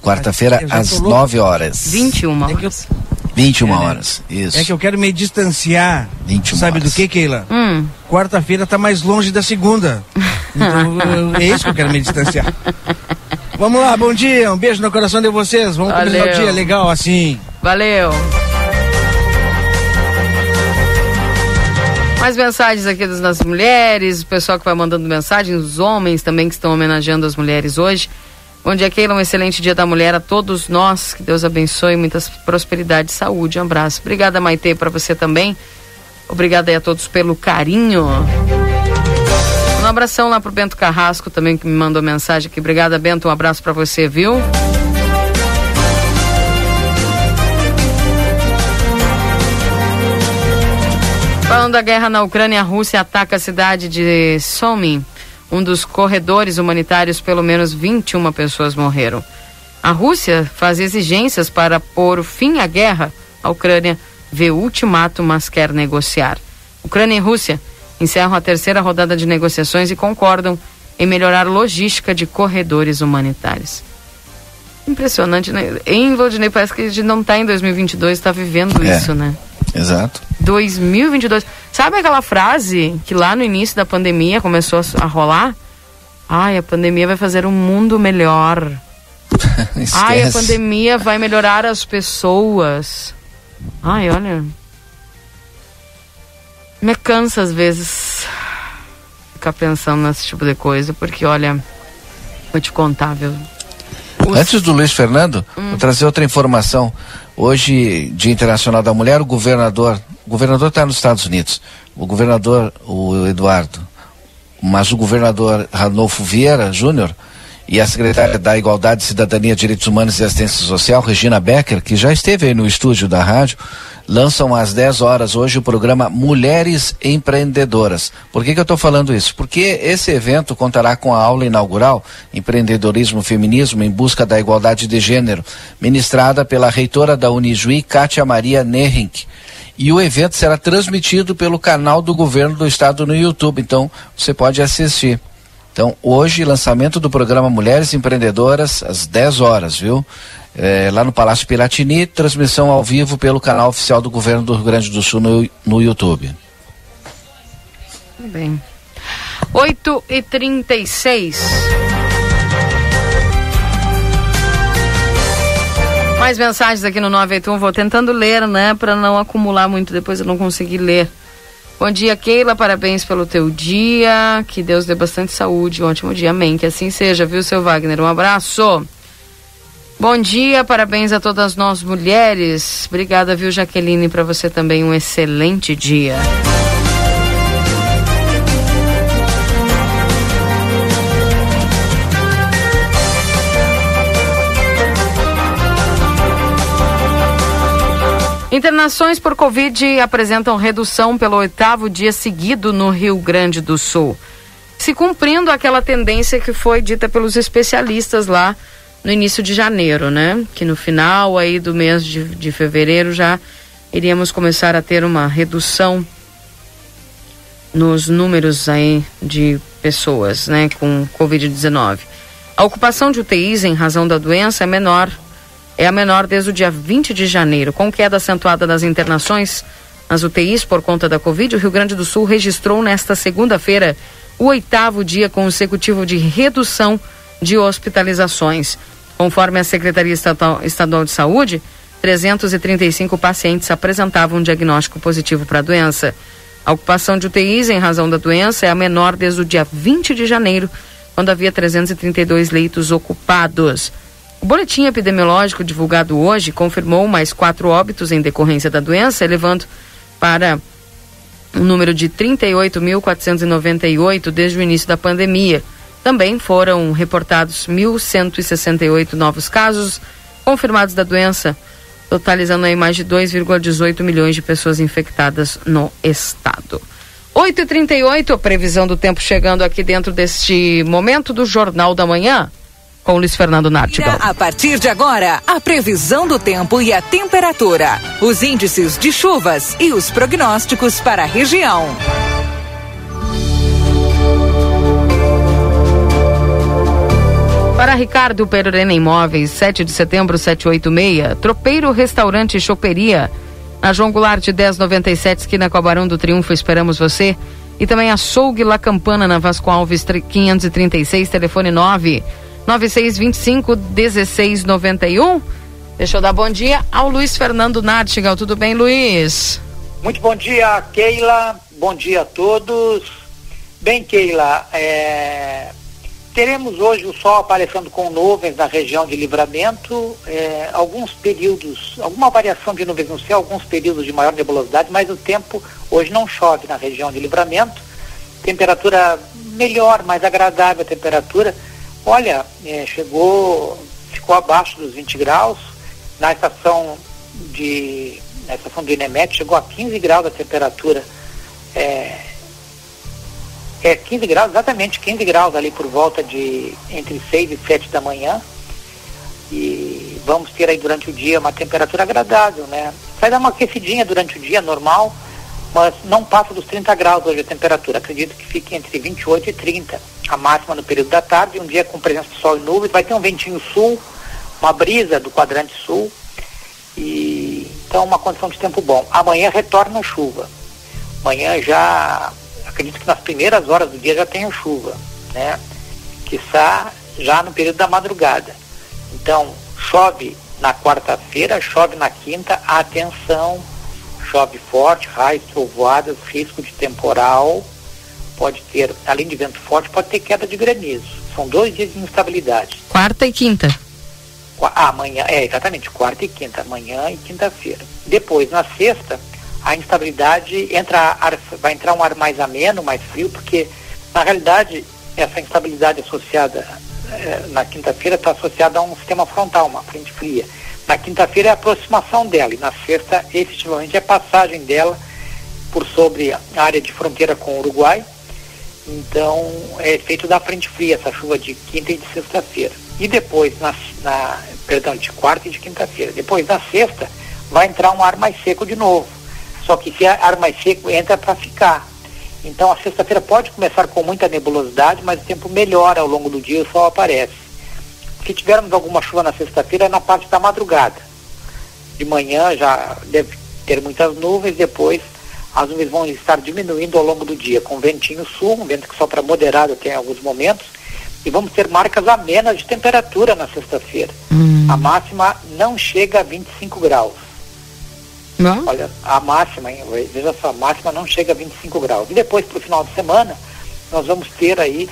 quarta-feira, às 9 horas. 21 horas. 21 é, horas, isso. É que eu quero me distanciar. 21 Sabe horas. do que, Keila? Hum. Quarta-feira tá mais longe da segunda. Então, é isso que eu quero me distanciar. Vamos lá, bom dia, um beijo no coração de vocês. Vamos Valeu. começar o dia legal assim. Valeu. Mais mensagens aqui das nossas mulheres, o pessoal que vai mandando mensagens, os homens também que estão homenageando as mulheres hoje. Bom dia, Keila. Um excelente dia da mulher a todos nós. Que Deus abençoe, muitas prosperidade e saúde. Um abraço. Obrigada, Maite, para você também. Obrigada aí a todos pelo carinho. Um abração lá pro Bento Carrasco também que me mandou mensagem aqui. Obrigada, Bento. Um abraço para você, viu? Falando da guerra na Ucrânia, a Rússia ataca a cidade de Somin um dos corredores humanitários, pelo menos 21 pessoas morreram. A Rússia faz exigências para pôr fim à guerra. A Ucrânia vê ultimato, mas quer negociar. Ucrânia e Rússia encerram a terceira rodada de negociações e concordam em melhorar logística de corredores humanitários. Impressionante, né? Em Valdinei parece que a gente não está em 2022, está vivendo é, isso, né? Exato. 2022. Sabe aquela frase que lá no início da pandemia começou a rolar? Ai, a pandemia vai fazer um mundo melhor. Ai, a pandemia vai melhorar as pessoas. Ai, olha. Me cansa às vezes ficar pensando nesse tipo de coisa, porque olha, vou te contar, viu? Os... Antes do Luiz Fernando, hum. vou trazer outra informação. Hoje, Dia Internacional da Mulher, o governador, o governador está nos Estados Unidos, o governador, o Eduardo, mas o governador Ranolfo Vieira Júnior e a secretária da Igualdade, Cidadania, Direitos Humanos e Assistência Social, Regina Becker, que já esteve aí no estúdio da rádio, lançam às 10 horas hoje o programa Mulheres Empreendedoras. Por que, que eu estou falando isso? Porque esse evento contará com a aula inaugural Empreendedorismo Feminismo em Busca da Igualdade de Gênero, ministrada pela reitora da Unijuí, Kátia Maria Nerrink. E o evento será transmitido pelo canal do governo do estado no YouTube, então você pode assistir. Então, hoje, lançamento do programa Mulheres Empreendedoras, às 10 horas, viu? É, lá no Palácio Piratini, transmissão ao vivo pelo canal oficial do Governo do Rio Grande do Sul no, no YouTube. Bem. 8 e 36 Mais mensagens aqui no 981, vou tentando ler, né, para não acumular muito, depois eu não conseguir ler. Bom dia, Keila. Parabéns pelo teu dia. Que Deus dê bastante saúde. Um ótimo dia. Amém. Que assim seja, viu, seu Wagner? Um abraço. Bom dia, parabéns a todas nós mulheres. Obrigada, viu, Jaqueline, para você também um excelente dia. Internações por Covid apresentam redução pelo oitavo dia seguido no Rio Grande do Sul. Se cumprindo aquela tendência que foi dita pelos especialistas lá no início de janeiro, né? Que no final aí do mês de, de fevereiro já iríamos começar a ter uma redução nos números aí de pessoas, né, com Covid-19. A ocupação de UTIs em razão da doença é menor é a menor desde o dia 20 de janeiro. Com queda acentuada das internações nas UTIs por conta da Covid, o Rio Grande do Sul registrou nesta segunda-feira o oitavo dia consecutivo de redução de hospitalizações. Conforme a Secretaria Estadual de Saúde, 335 pacientes apresentavam um diagnóstico positivo para a doença. A ocupação de UTIs em razão da doença é a menor desde o dia 20 de janeiro, quando havia 332 leitos ocupados. O boletim epidemiológico divulgado hoje confirmou mais quatro óbitos em decorrência da doença, elevando para um número de 38.498 desde o início da pandemia. Também foram reportados 1.168 novos casos confirmados da doença, totalizando aí mais de 2,18 milhões de pessoas infectadas no estado. 8h38, previsão do tempo chegando aqui dentro deste momento do Jornal da Manhã com Luiz Fernando Nartigal. A partir de agora, a previsão do tempo e a temperatura, os índices de chuvas e os prognósticos para a região. Para Ricardo Perurena Imóveis, 7 de setembro, 786. Tropeiro Restaurante Choperia. Na João Goulart, 1097, esquina com a Barão do Triunfo. Esperamos você. E também Açougue La Campana, na Vasco Alves, 536, telefone 9 9625 1691. Deixa eu dar bom dia ao Luiz Fernando Nartigal. Tudo bem, Luiz? Muito bom dia, Keila. Bom dia a todos. Bem, Keila, é... teremos hoje o sol aparecendo com nuvens na região de livramento, é... alguns períodos, alguma variação de nuvens no céu, alguns períodos de maior nebulosidade, mas o tempo hoje não chove na região de livramento. Temperatura melhor, mais agradável a temperatura. Olha, é, chegou, ficou abaixo dos 20 graus. Na estação de na estação do Inemet chegou a 15 graus a temperatura. É, é 15 graus, exatamente 15 graus ali por volta de entre 6 e 7 da manhã. E vamos ter aí durante o dia uma temperatura agradável, né? Vai dar uma aquecidinha durante o dia, normal, mas não passa dos 30 graus hoje a temperatura. Acredito que fique entre 28 e 30. A máxima no período da tarde, um dia com presença de sol e nuvens, vai ter um ventinho sul, uma brisa do quadrante sul. E então uma condição de tempo bom. Amanhã retorna a chuva. Amanhã já acredito que nas primeiras horas do dia já tenha chuva, né? Que está já no período da madrugada. Então, chove na quarta-feira, chove na quinta, atenção, chove forte, raios, trovoadas, risco de temporal, pode ter, além de vento forte, pode ter queda de granizo. São dois dias de instabilidade. Quarta e quinta. Ah, amanhã, é, exatamente, quarta e quinta, amanhã e quinta-feira. Depois, na sexta, a instabilidade entra ar, vai entrar um ar mais ameno, mais frio, porque na realidade essa instabilidade associada eh, na quinta-feira está associada a um sistema frontal, uma frente fria. Na quinta-feira é a aproximação dela e na sexta efetivamente é a passagem dela por sobre a área de fronteira com o Uruguai. Então é efeito da frente fria essa chuva de quinta e de sexta-feira. E depois, na, na, perdão, de quarta e de quinta-feira. Depois, na sexta, vai entrar um ar mais seco de novo só que esse ar mais seco entra para ficar. Então a sexta-feira pode começar com muita nebulosidade, mas o tempo melhora ao longo do dia e o sol aparece. Se tivermos alguma chuva na sexta-feira, é na parte da madrugada. De manhã já deve ter muitas nuvens, depois as nuvens vão estar diminuindo ao longo do dia, com ventinho sul, um vento que sopra moderado até em alguns momentos, e vamos ter marcas amenas de temperatura na sexta-feira. Hum. A máxima não chega a 25 graus. Não? Olha, a máxima, hein, veja só, a máxima não chega a 25 graus. E depois, para o final de semana, nós vamos ter aí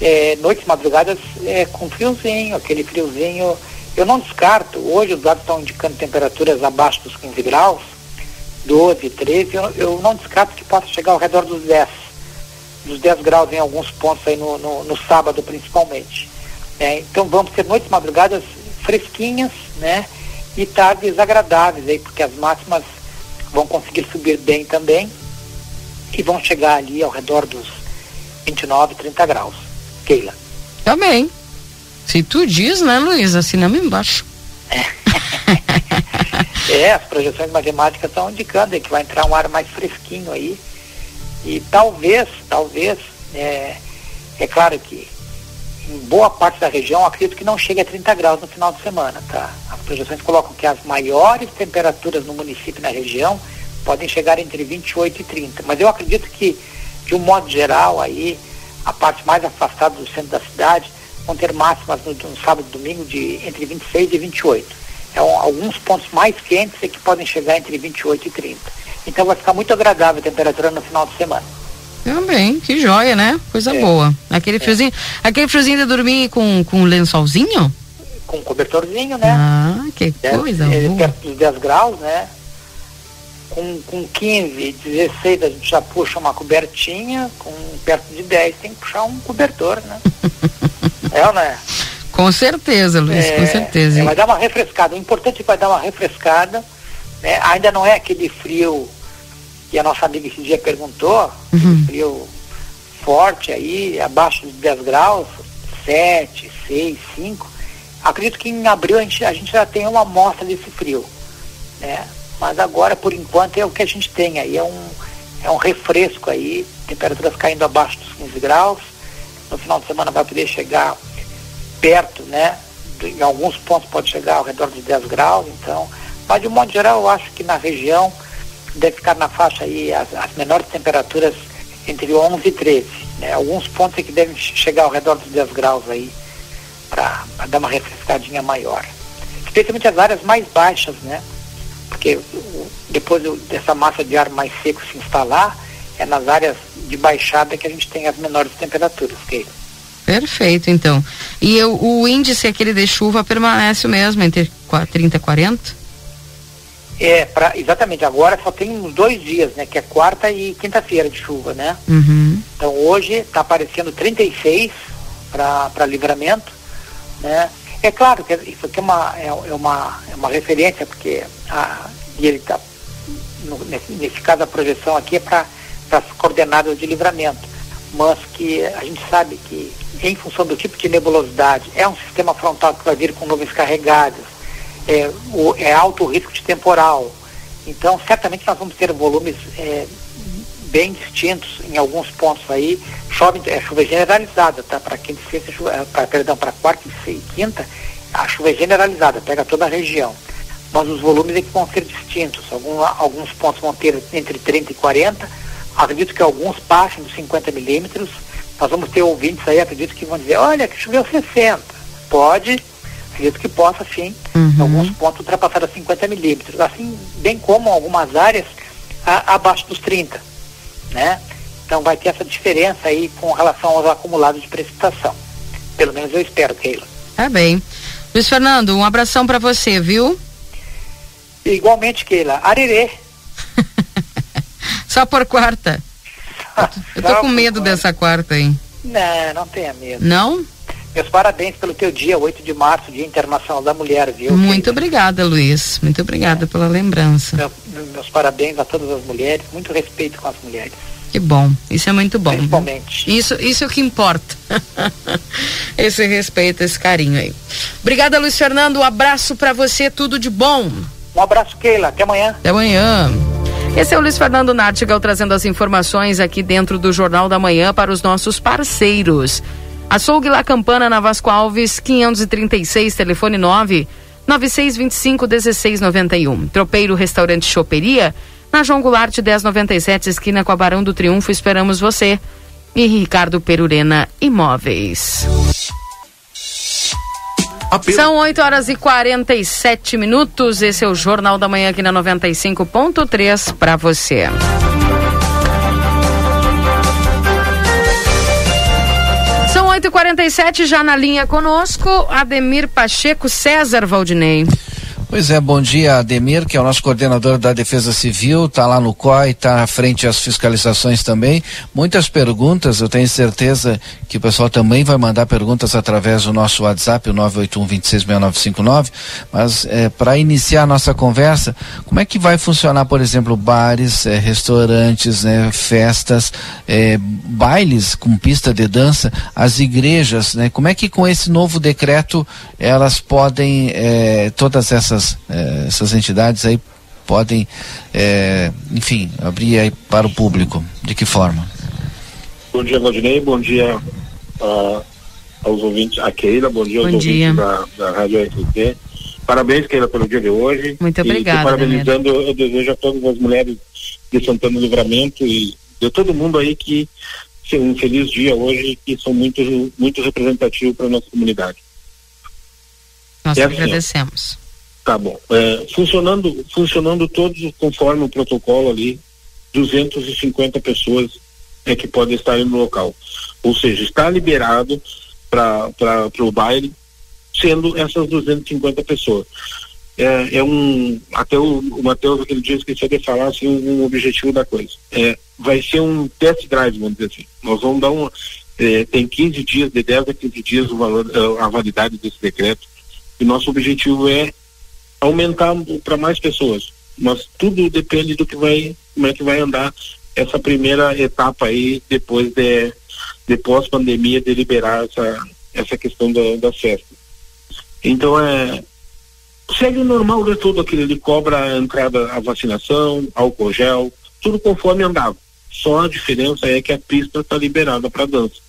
é, noites madrugadas é, com friozinho, aquele friozinho. Eu não descarto, hoje os dados estão indicando temperaturas abaixo dos 15 graus, 12, 13, eu, eu não descarto que possa chegar ao redor dos 10, dos 10 graus em alguns pontos aí no, no, no sábado principalmente. É, então vamos ter noites madrugadas fresquinhas, né? e tardes agradáveis aí, porque as máximas vão conseguir subir bem também e vão chegar ali ao redor dos 29, 30 graus. Keila. Também. Se tu diz, né, Luiz? Assinamos embaixo. é, as projeções matemáticas estão indicando que vai entrar um ar mais fresquinho aí. E talvez, talvez, é, é claro que em boa parte da região, acredito que não chegue a 30 graus no final de semana, tá? As projeções colocam que as maiores temperaturas no município e na região podem chegar entre 28 e 30. Mas eu acredito que, de um modo geral, aí, a parte mais afastada do centro da cidade vão ter máximas no, no sábado e domingo de entre 26 e 28. É um, alguns pontos mais quentes é que podem chegar entre 28 e 30. Então vai ficar muito agradável a temperatura no final de semana. Também, que joia, né? Coisa é. boa. Aquele é. friozinho, aquele friozinho de dormir com, com lençolzinho? Com cobertorzinho, né? Ah, que coisa boa. Perto dos 10 graus, né? Com, com 15, 16 a gente já puxa uma cobertinha, com perto de 10 tem que puxar um cobertor, né? é ou não é? Com certeza, Luiz, é, com certeza. É, vai dar uma refrescada. O importante é que vai dar uma refrescada. Né? Ainda não é aquele frio que a nossa amiga esse dia perguntou, uhum. frio forte aí, abaixo de 10 graus, 7, 6, 5. Acredito que em abril a gente, a gente já tem uma amostra desse frio. Né? Mas agora, por enquanto, é o que a gente tem aí, é um, é um refresco aí, temperaturas caindo abaixo dos 15 graus. No final de semana vai poder chegar perto, né? Em alguns pontos pode chegar ao redor de 10 graus, então, mas de um modo geral eu acho que na região deve ficar na faixa aí as, as menores temperaturas entre 11 e 13. Né? Alguns pontos é que devem chegar ao redor dos 10 graus aí para dar uma refrescadinha maior. Especialmente as áreas mais baixas, né? Porque depois dessa massa de ar mais seco se instalar, é nas áreas de baixada que a gente tem as menores temperaturas, Keila. Perfeito, então. E eu, o índice aquele de chuva permanece o mesmo, entre 30 e 40? É, pra, exatamente. Agora só tem uns dois dias, né? Que é quarta e quinta-feira de chuva, né? Uhum. Então hoje está aparecendo 36 para livramento, né? É claro que isso aqui é uma, é, é uma, é uma referência, porque a, e ele está, nesse, nesse caso a projeção aqui é para as coordenadas de livramento, mas que a gente sabe que em função do tipo de nebulosidade, é um sistema frontal que vai vir com nuvens carregadas, é, o, é alto risco de temporal. Então, certamente nós vamos ter volumes é, bem distintos em alguns pontos aí. Chove, é chuva generalizada, tá? Para quinta e sexta, chuva, pra, perdão, para quarta e quinta, a chuva é generalizada, pega toda a região. Mas os volumes é que vão ser distintos. Algum, alguns pontos vão ter entre 30 e 40. Acredito que alguns passem dos 50 milímetros. Nós vamos ter ouvintes aí, acredito que vão dizer, olha, que choveu 60. Pode, acredito que possa sim, uhum. em alguns pontos ultrapassar os 50 milímetros, assim bem como algumas áreas a, abaixo dos 30, né? Então vai ter essa diferença aí com relação aos acumulados de precipitação. Pelo menos eu espero, Keila. Tá bem. Luiz Fernando, um abração para você, viu? Igualmente, Keila. Arerê. Só por quarta. Eu tô com medo dessa quarta aí. Não, não tenha medo. Não? Meus parabéns pelo teu dia, 8 de março, Dia Internacional da Mulher, viu? Muito obrigada, Luiz. Muito obrigada é. pela lembrança. Meu, meus parabéns a todas as mulheres, muito respeito com as mulheres. Que bom, isso é muito bom. Principalmente. Isso, isso é o que importa. esse respeito, esse carinho aí. Obrigada, Luiz Fernando. Um abraço para você, tudo de bom. Um abraço, Keila. Até amanhã. Até amanhã. Esse é o Luiz Fernando Nartigal trazendo as informações aqui dentro do Jornal da Manhã para os nossos parceiros. Açougue La Campana na Vasco Alves, 536, telefone 9 9625 1691. Tropeiro Restaurante Choperia, na João Goulart 1097, esquina com a Barão do Triunfo. Esperamos você. E Ricardo Perurena Imóveis. São 8 horas e 47 minutos. Esse é o Jornal da Manhã aqui na 95.3 para você. São 8h47 já na linha conosco, Ademir Pacheco César Valdinei. Pois é, bom dia, Ademir, que é o nosso coordenador da Defesa Civil, está lá no COI, está à frente às fiscalizações também. Muitas perguntas, eu tenho certeza que o pessoal também vai mandar perguntas através do nosso WhatsApp, o 981-266959. Mas é, para iniciar a nossa conversa, como é que vai funcionar, por exemplo, bares, é, restaurantes, né, festas, é, bailes com pista de dança, as igrejas, né? Como é que com esse novo decreto elas podem, todas essas essas, eh, essas entidades aí podem, eh, enfim, abrir aí para o público? De que forma? Bom dia, Valdinei. Bom dia uh, aos ouvintes, a Keila. Bom dia aos bom ouvintes Da, da Rádio RT. Parabéns, Keila, pelo dia de hoje. Muito obrigada. parabenizando, eu desejo a todas as mulheres de Santana do Livramento e de todo mundo aí que um feliz dia hoje que são muito, muito representativos para a nossa comunidade. Nós é agradecemos. Tá bom. É, funcionando, funcionando todos conforme o protocolo ali, 250 pessoas é que podem estar no local. Ou seja, está liberado para o baile, sendo essas 250 pessoas. É, é um. Até o, o Matheus aquele dia esqueceu de falar assim, um, um objetivo da coisa. É, vai ser um test drive, vamos dizer assim. Nós vamos dar um. É, tem 15 dias, de 10 a 15 dias o valor, a validade desse decreto. E nosso objetivo é aumentar para mais pessoas. Mas tudo depende do que vai, como é que vai andar essa primeira etapa aí depois de, de pós-pandemia de liberar essa, essa questão da, da festa. Então é segue normal de tudo aquilo, ele cobra a entrada, a vacinação, álcool gel, tudo conforme andava. Só a diferença é que a pista está liberada para dança.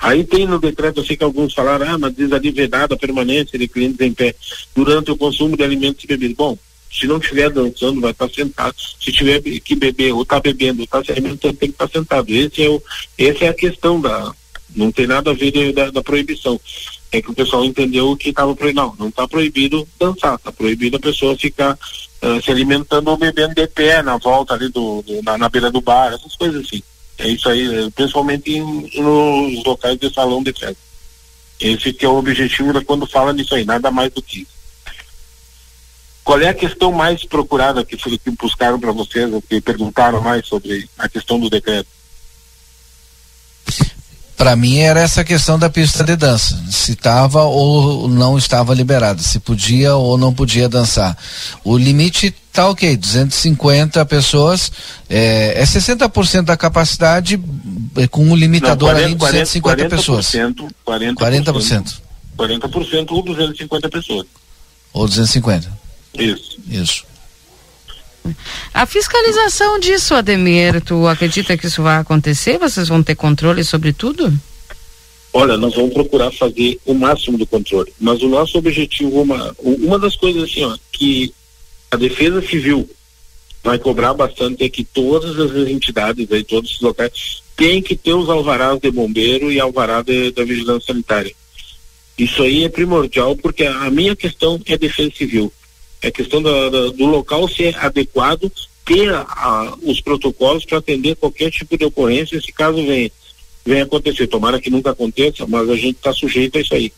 Aí tem no decreto, eu sei que alguns falaram, ah, mas diz ali vedada a permanência de clientes em pé durante o consumo de alimentos e bebidas. Bom, se não estiver dançando, vai estar sentado. Se tiver que beber, ou está bebendo, ou está se alimentando, tem que estar sentado. Esse é o, essa é a questão da. Não tem nada a ver de, da, da, proibição. É que o pessoal entendeu que estava proibido. Não, não está proibido dançar, está proibido a pessoa ficar uh, se alimentando ou bebendo de pé na volta ali do, do na, na, beira do bar, essas coisas assim. É isso aí, eh, principalmente em, nos locais de salão de festa. Esse que é o objetivo da quando fala nisso aí, nada mais do que isso. Qual é a questão mais procurada que, que buscaram para vocês, que perguntaram mais sobre a questão do decreto? Para mim era essa questão da pista de dança, se estava ou não estava liberada, se podia ou não podia dançar. O limite tá ok, 250 pessoas, é, é 60% da capacidade é, com um limitador não, 40, ali de 250 40, pessoas. 40%, 40%. 40% ou 250 pessoas. Ou 250. Isso. Isso. A fiscalização disso, Ademir, tu acredita que isso vai acontecer? Vocês vão ter controle sobre tudo? Olha, nós vamos procurar fazer o máximo do controle, mas o nosso objetivo, uma, uma das coisas assim, ó, que a Defesa Civil vai cobrar bastante é que todas as entidades aí, todos os locais, têm que ter os alvarás de bombeiro e alvará de, da vigilância sanitária. Isso aí é primordial porque a minha questão é defesa civil. É questão da, da, do local ser adequado, ter a, os protocolos para atender qualquer tipo de ocorrência, se caso venha, venha acontecer. Tomara que nunca aconteça, mas a gente está sujeito a isso aí.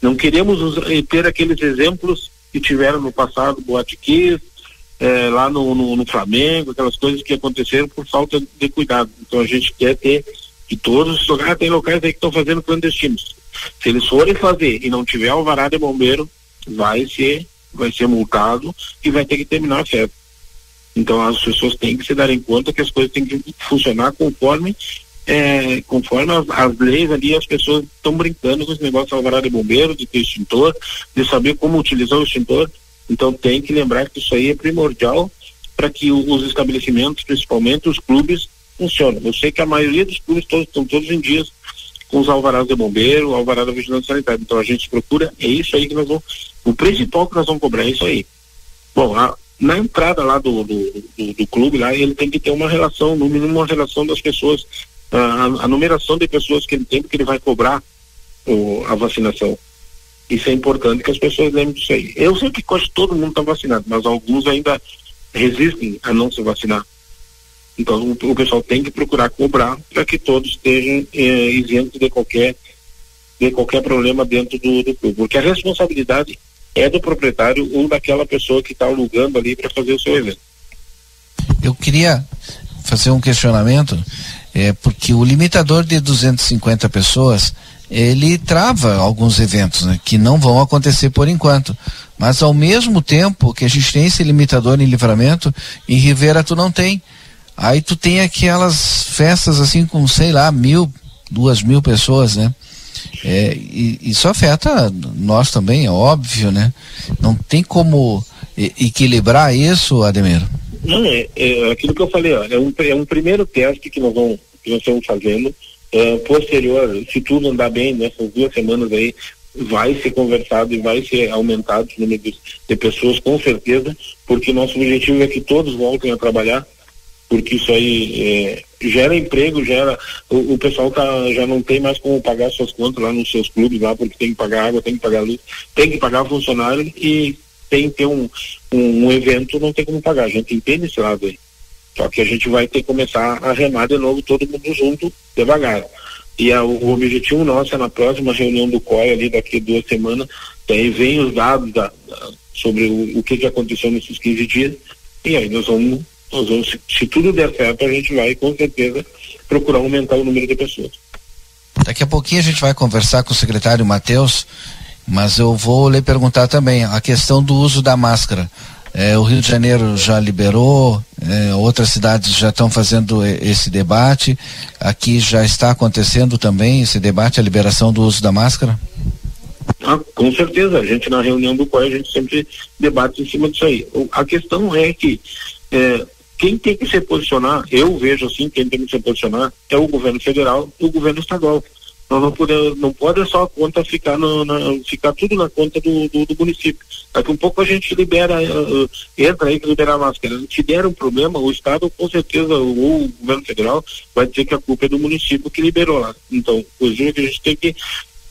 Não queremos eh, ter aqueles exemplos que tiveram no passado, Boate é, lá no, no, no, Flamengo, aquelas coisas que aconteceram por falta de cuidado. Então a gente quer ter que todos os lugares, tem locais aí que estão fazendo clandestinos. Se eles forem fazer e não tiver alvará de bombeiro, vai ser vai ser multado e vai ter que terminar a festa. Então as pessoas têm que se darem conta que as coisas têm que funcionar conforme é, conforme as, as, leis ali, as pessoas estão brincando com esse negócio de alvará de bombeiro, de ter extintor, de saber como utilizar o extintor. Então tem que lembrar que isso aí é primordial para que o, os estabelecimentos, principalmente os clubes, funcionem. Eu sei que a maioria dos clubes todos, estão todos em dias com os alvarás de bombeiro, alvará da vigilância sanitária. Então a gente procura, é isso aí que nós vamos o principal que nós vamos cobrar é isso aí. Bom, a, na entrada lá do, do, do, do, clube, lá, ele tem que ter uma relação, no mínimo uma relação das pessoas, a, a numeração de pessoas que ele tem, porque ele vai cobrar o, a vacinação. Isso é importante que as pessoas lembrem disso aí. Eu sei que quase todo mundo está vacinado, mas alguns ainda resistem a não se vacinar. Então o, o pessoal tem que procurar cobrar para que todos estejam eh, isentos de qualquer de qualquer problema dentro do, do clube. Porque a responsabilidade é do proprietário ou daquela pessoa que está alugando ali para fazer o seu evento. Eu queria fazer um questionamento, é, porque o limitador de 250 pessoas ele trava alguns eventos né, que não vão acontecer por enquanto. Mas ao mesmo tempo que a gente tem esse limitador em livramento, em Rivera tu não tem. Aí tu tem aquelas festas assim com, sei lá, mil, duas mil pessoas, né? É, e isso afeta nós também, é óbvio, né? Não tem como equilibrar isso, Ademir? Não, é, é aquilo que eu falei, ó, é, um, é um primeiro teste que nós, vamos, que nós estamos fazendo. É, posterior, se tudo andar bem nessas duas semanas aí, vai ser conversado e vai ser aumentado o número de, pessoas, com certeza, porque nosso objetivo é que todos voltem a trabalhar porque isso aí é, gera emprego, gera. O, o, pessoal tá, já não tem mais como pagar suas contas lá nos seus clubes lá, porque tem que pagar água, tem que pagar luz, tem que pagar funcionário e tem que ter um, um, um, evento, não tem como pagar. A gente entende esse lado aí. Só que a gente vai ter que começar a remar de novo todo mundo junto, devagar. E a, o objetivo nosso é na próxima reunião do COI ali daqui duas semanas, daí vem os dados da, da, sobre o, o que, que aconteceu nesses 15 dias, e aí nós vamos nós vamos, se, se tudo der certo, a gente vai com certeza procurar aumentar o número de pessoas. Daqui a pouquinho a gente vai conversar com o secretário Matheus, mas eu vou lhe perguntar também a questão do uso da máscara. É, o Rio de Janeiro já liberou, é, outras cidades já estão fazendo esse debate. Aqui já está acontecendo também esse debate, a liberação do uso da máscara? Ah, com certeza, a gente na reunião do qual a gente sempre debate em cima disso aí. A questão é que é, quem tem que se posicionar, eu vejo assim, quem tem que se posicionar é o governo federal e o governo estadual. Nós não podemos, não pode só a conta ficar no, na, ficar tudo na conta do, do, do, município. Daqui um pouco a gente libera, uh, entra aí que liberar a máscara. Se der um problema, o Estado com certeza, ou o governo federal, vai dizer que a culpa é do município que liberou lá. Então, coisinha que a gente tem que,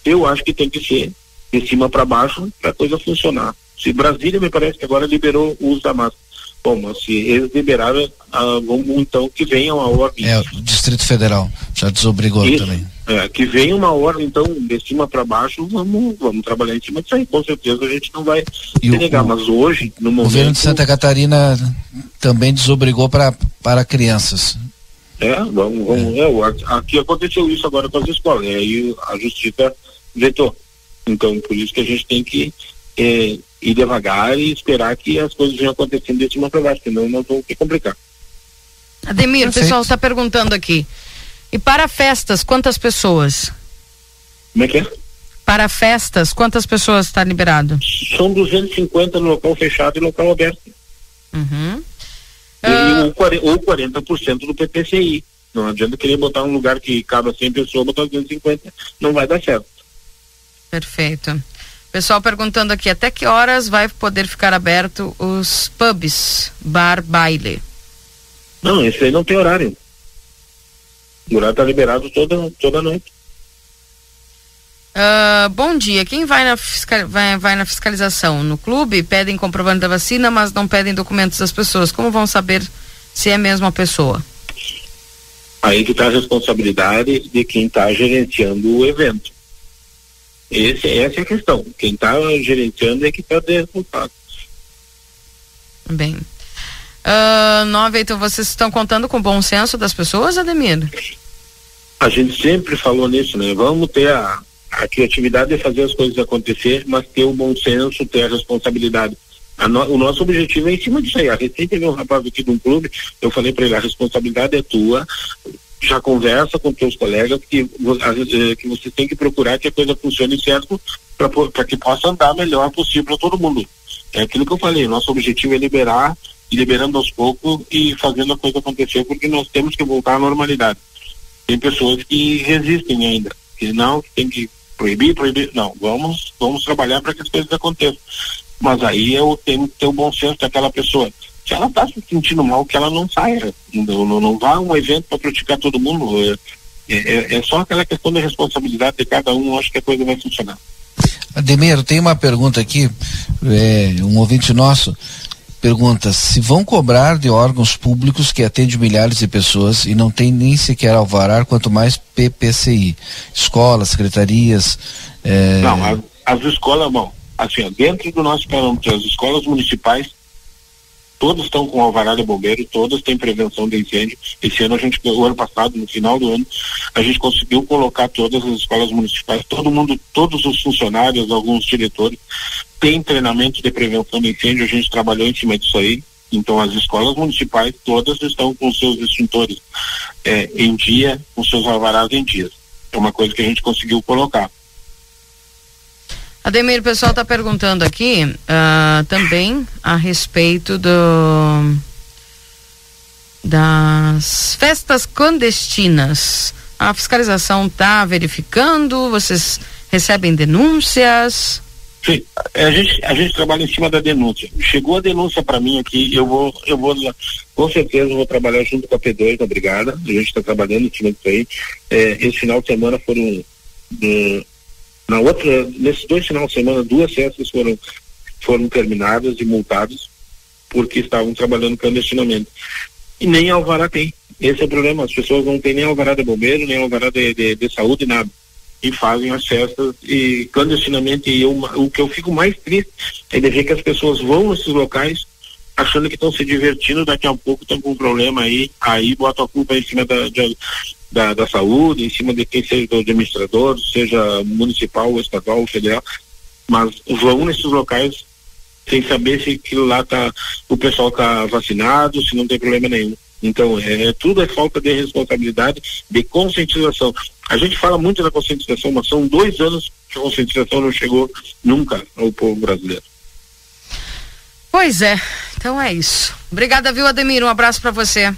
eu acho que tem que ser de cima para baixo para a coisa funcionar. Se Brasília me parece que agora liberou o uso da máscara. Bom, mas se eles liberaram, ah, vamos então que venha uma ordem. É, o Distrito Federal já desobrigou Isso, também. É, que venha uma ordem, então, de cima para baixo, vamos, vamos trabalhar em cima disso aí. Com certeza a gente não vai e negar, o, mas hoje, no momento. O governo de Santa Catarina também desobrigou pra, para crianças. É, vamos, vamos é. É, aqui aconteceu isso agora com as escolas, e aí a justiça vetou. Então, por isso que a gente tem que é, ir devagar e esperar que as coisas venham acontecendo de cima para baixo, senão nós vamos ter complicar. Ademir, o pessoal está perguntando aqui. E para festas, quantas pessoas? Como é que é? Para festas, quantas pessoas está liberado? São 250 no local fechado e local aberto. Uhum. Uh... Ou 40% do PPCI. Não adianta querer botar um lugar que cabe 100 pessoas, botar 250. Não vai dar certo. Perfeito. Pessoal perguntando aqui, até que horas vai poder ficar aberto os pubs, bar, baile? Não, esse aí não tem horário. O horário está liberado toda, toda noite. Uh, bom dia. Quem vai na, fiscal, vai, vai na fiscalização? No clube pedem comprovante da vacina, mas não pedem documentos das pessoas. Como vão saber se é mesmo a pessoa? Aí que está a responsabilidade de quem está gerenciando o evento. Esse, essa é a questão. Quem está gerenciando é que está resultado. Bem. Uh, nove, então vocês estão contando com o bom senso das pessoas, Ademir? A gente sempre falou nisso, né? Vamos ter a, a criatividade de fazer as coisas acontecer, mas ter o bom senso, ter a responsabilidade. A no, o nosso objetivo é em cima disso aí. A recente teve um rapaz aqui de um clube, eu falei para ele, a responsabilidade é tua, já conversa com teus colegas que, eh, que você tem que procurar que a coisa funcione certo para que possa andar melhor possível para todo mundo. É aquilo que eu falei, nosso objetivo é liberar, liberando aos poucos e fazendo a coisa acontecer, porque nós temos que voltar à normalidade. Tem pessoas que resistem ainda, que não, que tem que proibir, proibir. Não, vamos, vamos trabalhar para que as coisas aconteçam. Mas aí eu tenho que ter o bom senso daquela pessoa se ela está se sentindo mal, que ela não saia. Não, não, não vá a um evento para praticar todo mundo. É, é, é, só aquela questão da responsabilidade de cada um, acho que a coisa vai funcionar. Ademir, tem uma pergunta aqui, é, um ouvinte nosso pergunta se vão cobrar de órgãos públicos que atendem milhares de pessoas e não tem nem sequer alvará, quanto mais PPCI, escolas, secretarias. É... Não, as, as escolas, bom, assim, dentro do nosso parâmetro, as escolas municipais todas estão com alvará de bombeiro, todas têm prevenção de incêndio. Esse ano a gente, o ano passado, no final do ano, a gente conseguiu colocar todas as escolas municipais, todo mundo, todos os funcionários, alguns diretores, têm treinamento de prevenção de incêndio, a gente trabalhou em cima disso aí. Então as escolas municipais todas estão com seus extintores é, em dia, com seus alvarás em dias. É uma coisa que a gente conseguiu colocar. Ademir, o pessoal está perguntando aqui uh, também a respeito do das festas clandestinas. A fiscalização está verificando? Vocês recebem denúncias? Sim, a gente, a gente trabalha em cima da denúncia. Chegou a denúncia para mim aqui, eu vou, eu vou, com certeza vou trabalhar junto com a P2 da Brigada, a gente está trabalhando em cima disso aí. É, esse final de semana foram é, na outra, nesses dois finais de semana, duas festas foram, foram terminadas e multadas porque estavam trabalhando clandestinamente. E nem alvará tem. Esse é o problema. As pessoas não têm nem alvará de bombeiro, nem alvará de, de, de saúde, nada. E fazem as festas e clandestinamente. E eu, o que eu fico mais triste é de ver que as pessoas vão nesses locais achando que estão se divertindo, daqui a pouco estão com um problema aí, aí bota a culpa em cima da, de, da, da saúde, em cima de quem seja do administrador, seja municipal, estadual federal, mas vão nesses locais sem saber se aquilo lá tá, o pessoal tá vacinado, se não tem problema nenhum. Então, é, é, tudo é falta de responsabilidade, de conscientização. A gente fala muito da conscientização, mas são dois anos que a conscientização não chegou nunca ao povo brasileiro. Pois é, então é isso. Obrigada, viu, Ademir? Um abraço para você.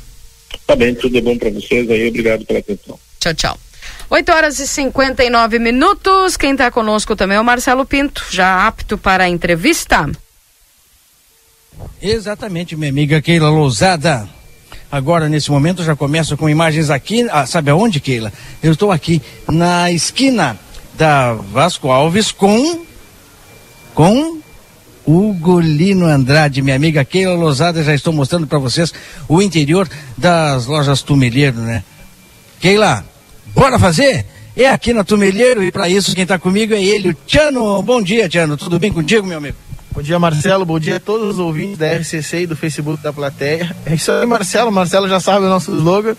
Tá bem, tudo é bom para vocês aí, obrigado pela atenção. Tchau, tchau. 8 horas e 59 minutos. Quem está conosco também é o Marcelo Pinto, já apto para a entrevista. Exatamente, minha amiga Keila Lousada. Agora, nesse momento, já começo com imagens aqui. Ah, sabe aonde, Keila? Eu estou aqui na esquina da Vasco Alves com. com. Ugolino Andrade, minha amiga Keila Lousada. Já estou mostrando para vocês o interior das lojas Tumeleiro, né? Keila, Bora fazer? É aqui na Tumeleiro e para isso quem está comigo é ele, o Tiano. Bom dia, Tiano. Tudo bem contigo, meu amigo? Bom dia, Marcelo. Bom dia a todos os ouvintes da RCC e do Facebook da plateia. É isso aí, Marcelo. Marcelo já sabe o nosso slogan.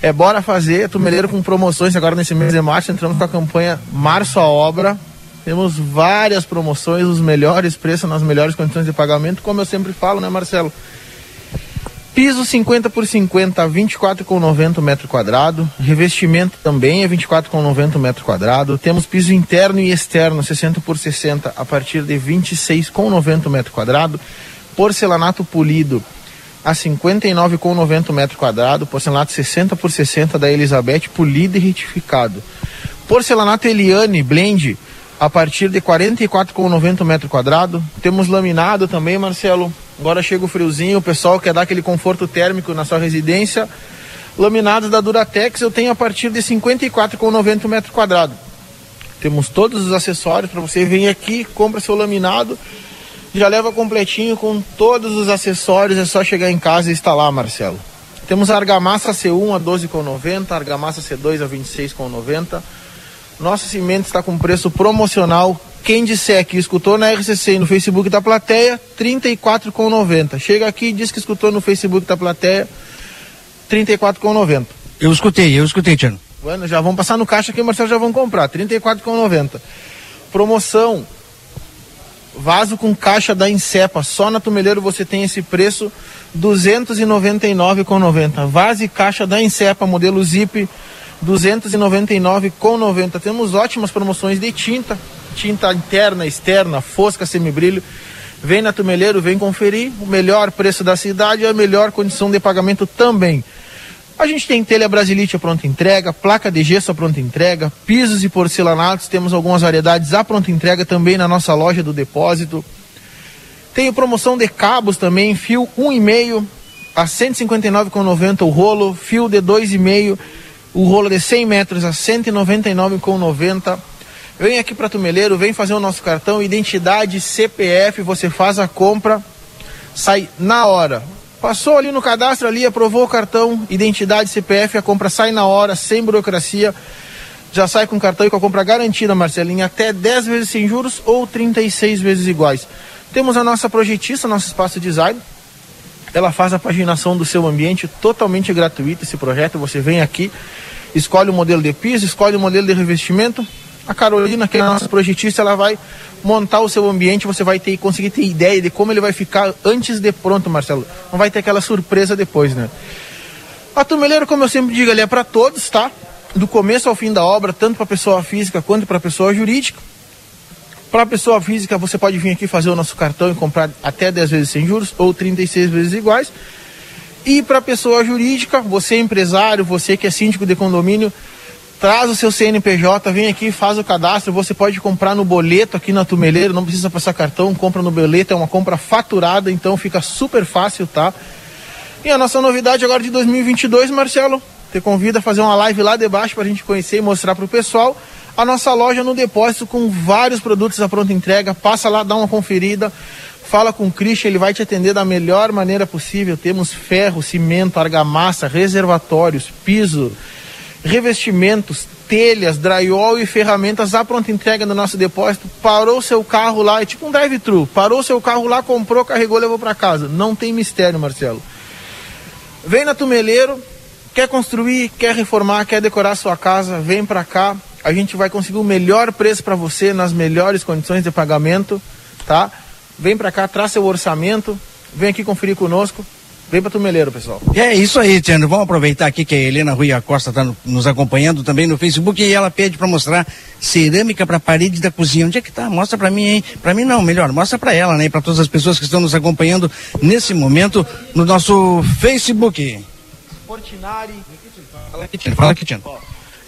É bora fazer. Tumeleiro com promoções agora nesse mês de março. Entramos com a campanha Março a Obra. Temos várias promoções, os melhores preços nas melhores condições de pagamento. Como eu sempre falo, né, Marcelo? Piso 50 por 50, 24,90 metro quadrado. Revestimento também é 24,90 metro quadrado. Temos piso interno e externo 60 por 60 a partir de 26,90 metro quadrado. Porcelanato polido a 59,90 metro quadrado. Porcelanato 60 por 60 da Elizabeth polido e retificado. Porcelanato Eliane Blend a partir de 44,90 metro quadrado. Temos laminado também, Marcelo, Agora chega o friozinho, o pessoal quer dar aquele conforto térmico na sua residência. Laminados da Duratex eu tenho a partir de 54,90 metros quadrados. Temos todos os acessórios para você vir aqui, compra seu laminado, já leva completinho com todos os acessórios, é só chegar em casa e instalar, Marcelo. Temos a argamassa C1 a 12,90, argamassa C2 a 26,90. Nosso cimento está com preço promocional quem disser que escutou na RCC e no Facebook da plateia, R$ 34,90. Chega aqui e diz que escutou no Facebook da plateia, R$ 34,90. Eu escutei, eu escutei, Tiano. Bueno, já vão passar no caixa aqui, Marcelo, já vão comprar, R$ 34,90. Promoção, vaso com caixa da Insepa, só na Tumeleiro você tem esse preço, R$ 299,90. Vaso e caixa da Insepa, modelo Zip, 299,90. Temos ótimas promoções de tinta, tinta interna, externa, fosca, semibrilho. Vem na Tumeleiro, vem conferir o melhor preço da cidade e a melhor condição de pagamento também. A gente tem telha brasilite a pronta entrega, placa de gesso a pronta entrega, pisos e porcelanatos, temos algumas variedades a pronta entrega também na nossa loja do depósito. Tem promoção de cabos também, fio 1,5 a 159,90 o rolo, fio de 2,5, o rolo de 100 metros a 199,90 Vem aqui para Tumeleiro, vem fazer o nosso cartão, identidade, CPF, você faz a compra, sai na hora. Passou ali no cadastro ali, aprovou o cartão, identidade, CPF, a compra sai na hora, sem burocracia. Já sai com cartão e com a compra garantida, Marcelinha, até 10 vezes sem juros ou 36 vezes iguais. Temos a nossa projetista, nosso espaço design. Ela faz a paginação do seu ambiente totalmente gratuito. Esse projeto, você vem aqui, escolhe o modelo de piso, escolhe o modelo de revestimento, a Carolina, que é a nossa projetista, ela vai montar o seu ambiente, você vai ter conseguir ter ideia de como ele vai ficar antes de pronto, Marcelo. Não vai ter aquela surpresa depois, né? A Tumeleira, como eu sempre digo, é para todos, tá? Do começo ao fim da obra, tanto para pessoa física quanto para pessoa jurídica. Para pessoa física, você pode vir aqui fazer o nosso cartão e comprar até 10 vezes sem juros ou 36 vezes iguais. E para pessoa jurídica, você é empresário, você que é síndico de condomínio, traz o seu CNPJ, vem aqui, faz o cadastro, você pode comprar no boleto aqui na Tumeleiro, não precisa passar cartão, compra no boleto, é uma compra faturada, então fica super fácil, tá? E a nossa novidade agora de 2022, Marcelo, te convido a fazer uma live lá debaixo para a gente conhecer e mostrar para o pessoal a nossa loja no depósito com vários produtos à pronta entrega, passa lá, dá uma conferida, fala com o Christian, ele vai te atender da melhor maneira possível, temos ferro, cimento, argamassa, reservatórios, piso, revestimentos, telhas, drywall e ferramentas à pronta entrega no nosso depósito. Parou seu carro lá, é tipo um drive-thru. Parou seu carro lá, comprou, carregou, levou para casa. Não tem mistério, Marcelo. Vem na Tumeleiro, quer construir, quer reformar, quer decorar sua casa, vem para cá. A gente vai conseguir o melhor preço para você nas melhores condições de pagamento, tá? Vem para cá, traz seu orçamento, vem aqui conferir conosco. Vem para Tumeleiro, pessoal. É isso aí, Tiano. Vamos aproveitar aqui que a Helena Rui Acosta está nos acompanhando também no Facebook e ela pede para mostrar cerâmica para parede da cozinha. Onde é que tá? Mostra para mim, hein? Para mim não, melhor, mostra para ela, né? E para todas as pessoas que estão nos acompanhando nesse momento no nosso Facebook. Portinari. Fala aqui, Tiano. Fala aqui, Tiano.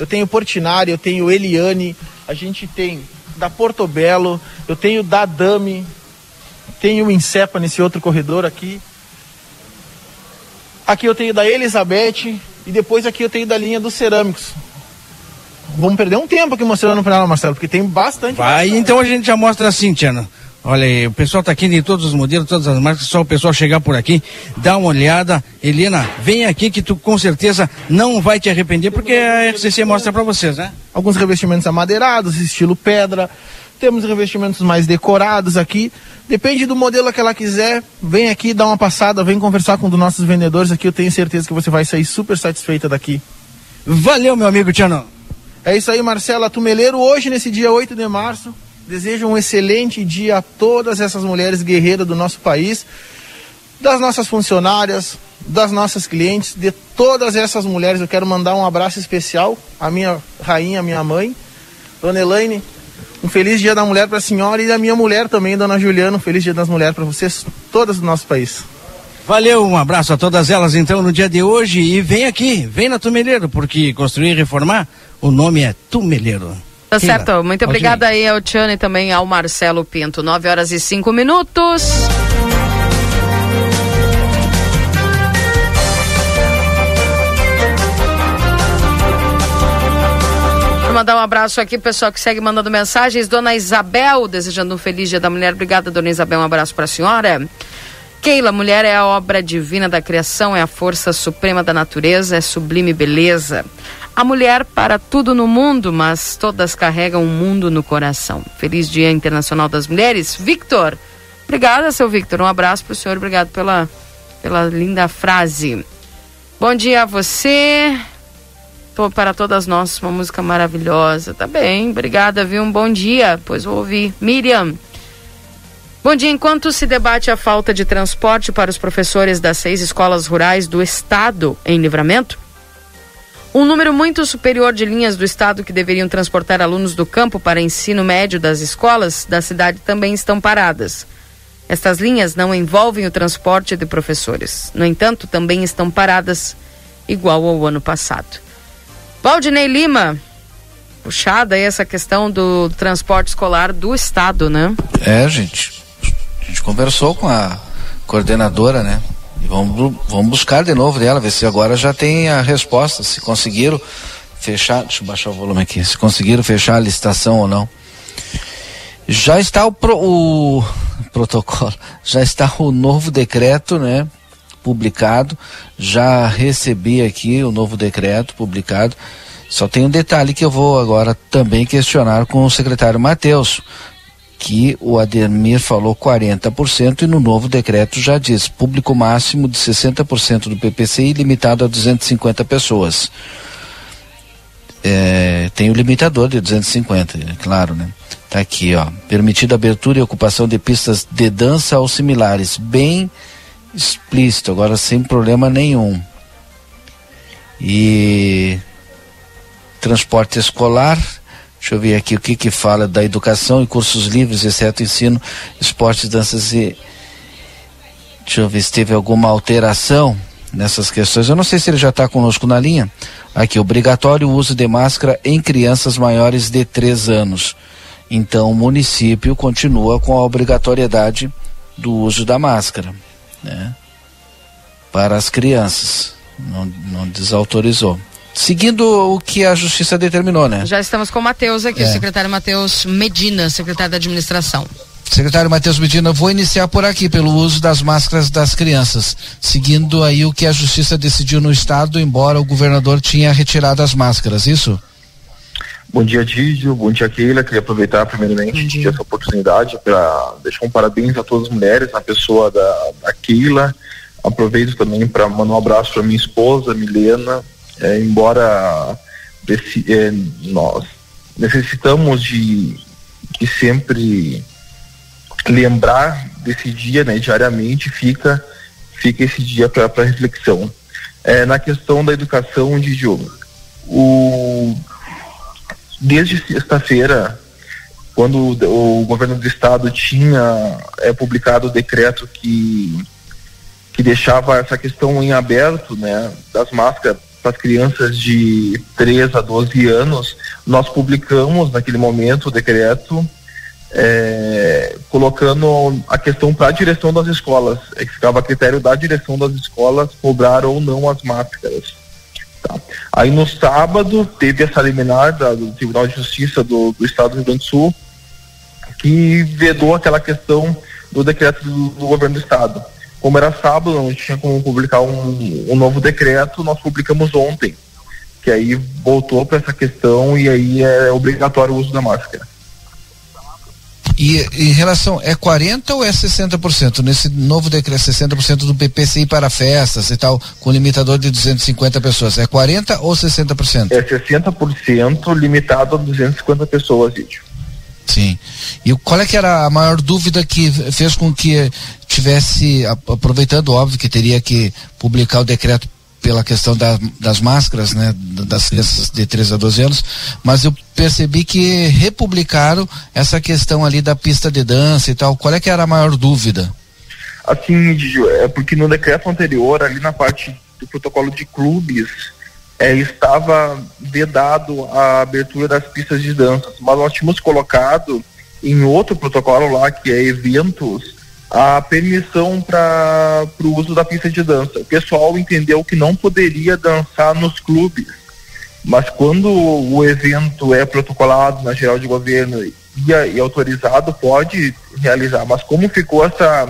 Eu tenho Portinari, eu tenho Eliane, a gente tem da Portobello, eu tenho da Dami, tenho o Incepa nesse outro corredor aqui. Aqui eu tenho da Elizabeth e depois aqui eu tenho da linha dos cerâmicos. Vamos perder um tempo aqui mostrando para ela, Marcelo, porque tem bastante. Vai, bastante. então a gente já mostra assim, Tiana. Olha aí, o pessoal está aqui de todos os modelos, todas as marcas, só o pessoal chegar por aqui, dá uma olhada. Helena, vem aqui que tu com certeza não vai te arrepender, porque a RCC mostra para vocês, né? Alguns revestimentos amadeirados, estilo pedra. Temos revestimentos mais decorados aqui. Depende do modelo que ela quiser. Vem aqui, dá uma passada, vem conversar com um dos nossos vendedores aqui. Eu tenho certeza que você vai sair super satisfeita daqui. Valeu, meu amigo Tiano. É isso aí, Marcela Tumeleiro. Hoje, nesse dia 8 de março, Desejo um excelente dia a todas essas mulheres guerreiras do nosso país, das nossas funcionárias, das nossas clientes, de todas essas mulheres. Eu quero mandar um abraço especial à minha rainha, à minha mãe, Dona Elaine. Um feliz dia da mulher para a senhora e a minha mulher também, Dona Juliana. Um feliz dia das mulheres para vocês, todas do nosso país. Valeu, um abraço a todas elas então no dia de hoje e vem aqui, vem na Tumeleiro, porque construir e reformar, o nome é Tumeleiro. Tá certo. Muito obrigada aí ao Tiane e também ao Marcelo Pinto. 9 horas e 5 minutos. Vou mandar um abraço aqui, pessoal que segue mandando mensagens. Dona Isabel, desejando um feliz dia da mulher. Obrigada, dona Isabel. Um abraço para a senhora. Keila, mulher é a obra divina da criação, é a força suprema da natureza, é sublime beleza. A mulher para tudo no mundo, mas todas carregam o um mundo no coração. Feliz Dia Internacional das Mulheres. Victor, obrigada, seu Victor. Um abraço para o senhor, obrigado pela, pela linda frase. Bom dia a você. Tô para todas nós, uma música maravilhosa. Tá bem, obrigada, viu? Um bom dia. Pois vou ouvir. Miriam. Bom dia. Enquanto se debate a falta de transporte para os professores das seis escolas rurais do estado em livramento, um número muito superior de linhas do estado que deveriam transportar alunos do campo para ensino médio das escolas da cidade também estão paradas. Estas linhas não envolvem o transporte de professores. No entanto, também estão paradas, igual ao ano passado. Valdinei Lima, puxada aí essa questão do transporte escolar do estado, né? É, gente. A gente conversou com a coordenadora, né? E vamos, vamos buscar de novo dela, ver se agora já tem a resposta, se conseguiram fechar, deixa eu baixar o volume aqui, se conseguiram fechar a licitação ou não. Já está o, pro, o protocolo, já está o novo decreto, né? Publicado, já recebi aqui o novo decreto publicado. Só tem um detalhe que eu vou agora também questionar com o secretário Matheus que o Ademir falou 40% e no novo decreto já diz público máximo de 60% do PPCI limitado a 250 pessoas. É, tem o limitador de 250, é claro, né? Tá aqui, ó. Permitida abertura e ocupação de pistas de dança ou similares, bem explícito, agora sem problema nenhum. E transporte escolar, Deixa eu ver aqui o que que fala da educação e cursos livres, exceto ensino, esportes, danças e. Deixa eu ver se teve alguma alteração nessas questões. Eu não sei se ele já está conosco na linha. Aqui, obrigatório uso de máscara em crianças maiores de 3 anos. Então, o município continua com a obrigatoriedade do uso da máscara, né? Para as crianças. Não, não desautorizou seguindo o que a justiça determinou, né? Já estamos com o Matheus aqui, é. o secretário Matheus Medina, secretário da administração. Secretário Matheus Medina, vou iniciar por aqui, pelo uso das máscaras das crianças, seguindo aí o que a justiça decidiu no estado, embora o governador tinha retirado as máscaras, isso? Bom dia, Dídio. Bom dia, Keila. Queria aproveitar primeiramente essa oportunidade para deixar um parabéns a todas as mulheres, na pessoa da, da Keila. Aproveito também para mandar um abraço para minha esposa, Milena, é, embora desse, é, nós necessitamos de, de sempre lembrar desse dia, né, diariamente, fica, fica esse dia para reflexão. É, na questão da educação de jogo, o, desde sexta-feira, quando o, o, governo do estado tinha é, publicado o decreto que, que deixava essa questão em aberto, né, das máscaras as crianças de 3 a 12 anos, nós publicamos naquele momento o decreto é, colocando a questão para a direção das escolas, é que ficava a critério da direção das escolas cobrar ou não as máscaras. Tá? Aí no sábado teve essa liminar da, do Tribunal de Justiça do, do Estado do Rio Grande do Sul que vedou aquela questão do decreto do, do governo do Estado. Como era sábado, não tinha como publicar um, um novo decreto, nós publicamos ontem, que aí voltou para essa questão e aí é obrigatório o uso da máscara. E em relação, é 40% ou é 60%? Nesse novo decreto, 60% do PPCI para festas e tal, com limitador de 250 pessoas. É 40% ou 60%? É 60% limitado a 250 pessoas, Lídio. Sim. E qual é que era a maior dúvida que fez com que tivesse, aproveitando, óbvio que teria que publicar o decreto pela questão da, das máscaras, né, das crianças de 3 a 12 anos, mas eu percebi que republicaram essa questão ali da pista de dança e tal. Qual é que era a maior dúvida? Assim, é porque no decreto anterior, ali na parte do protocolo de clubes, é, estava vedado a abertura das pistas de dança, mas nós tínhamos colocado em outro protocolo lá, que é eventos, a permissão para o uso da pista de dança. O pessoal entendeu que não poderia dançar nos clubes, mas quando o evento é protocolado na geral de governo e, e autorizado, pode realizar. Mas como ficou essa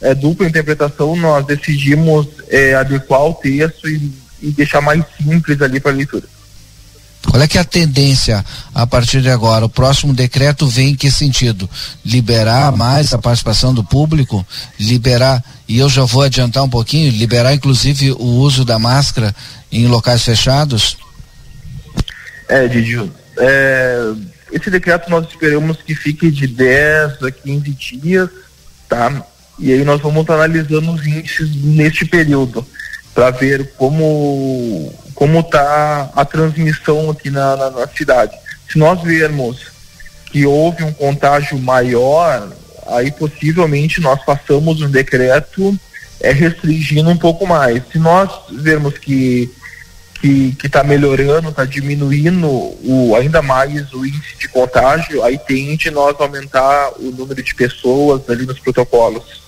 é, dupla interpretação, nós decidimos é, adequar o texto e, e deixar mais simples ali para a leitura. Qual é que é a tendência a partir de agora? O próximo decreto vem em que sentido? Liberar mais a participação do público? Liberar, e eu já vou adiantar um pouquinho, liberar inclusive o uso da máscara em locais fechados? É, Didi, é, esse decreto nós esperamos que fique de 10 a 15 dias, tá? E aí nós vamos estar analisando os índices neste período para ver como como está a transmissão aqui na, na, na, cidade. Se nós vermos que houve um contágio maior, aí possivelmente nós passamos um decreto é, restringindo um pouco mais. Se nós vermos que que está melhorando, está diminuindo o, ainda mais o índice de contágio, aí tende nós aumentar o número de pessoas ali nos protocolos.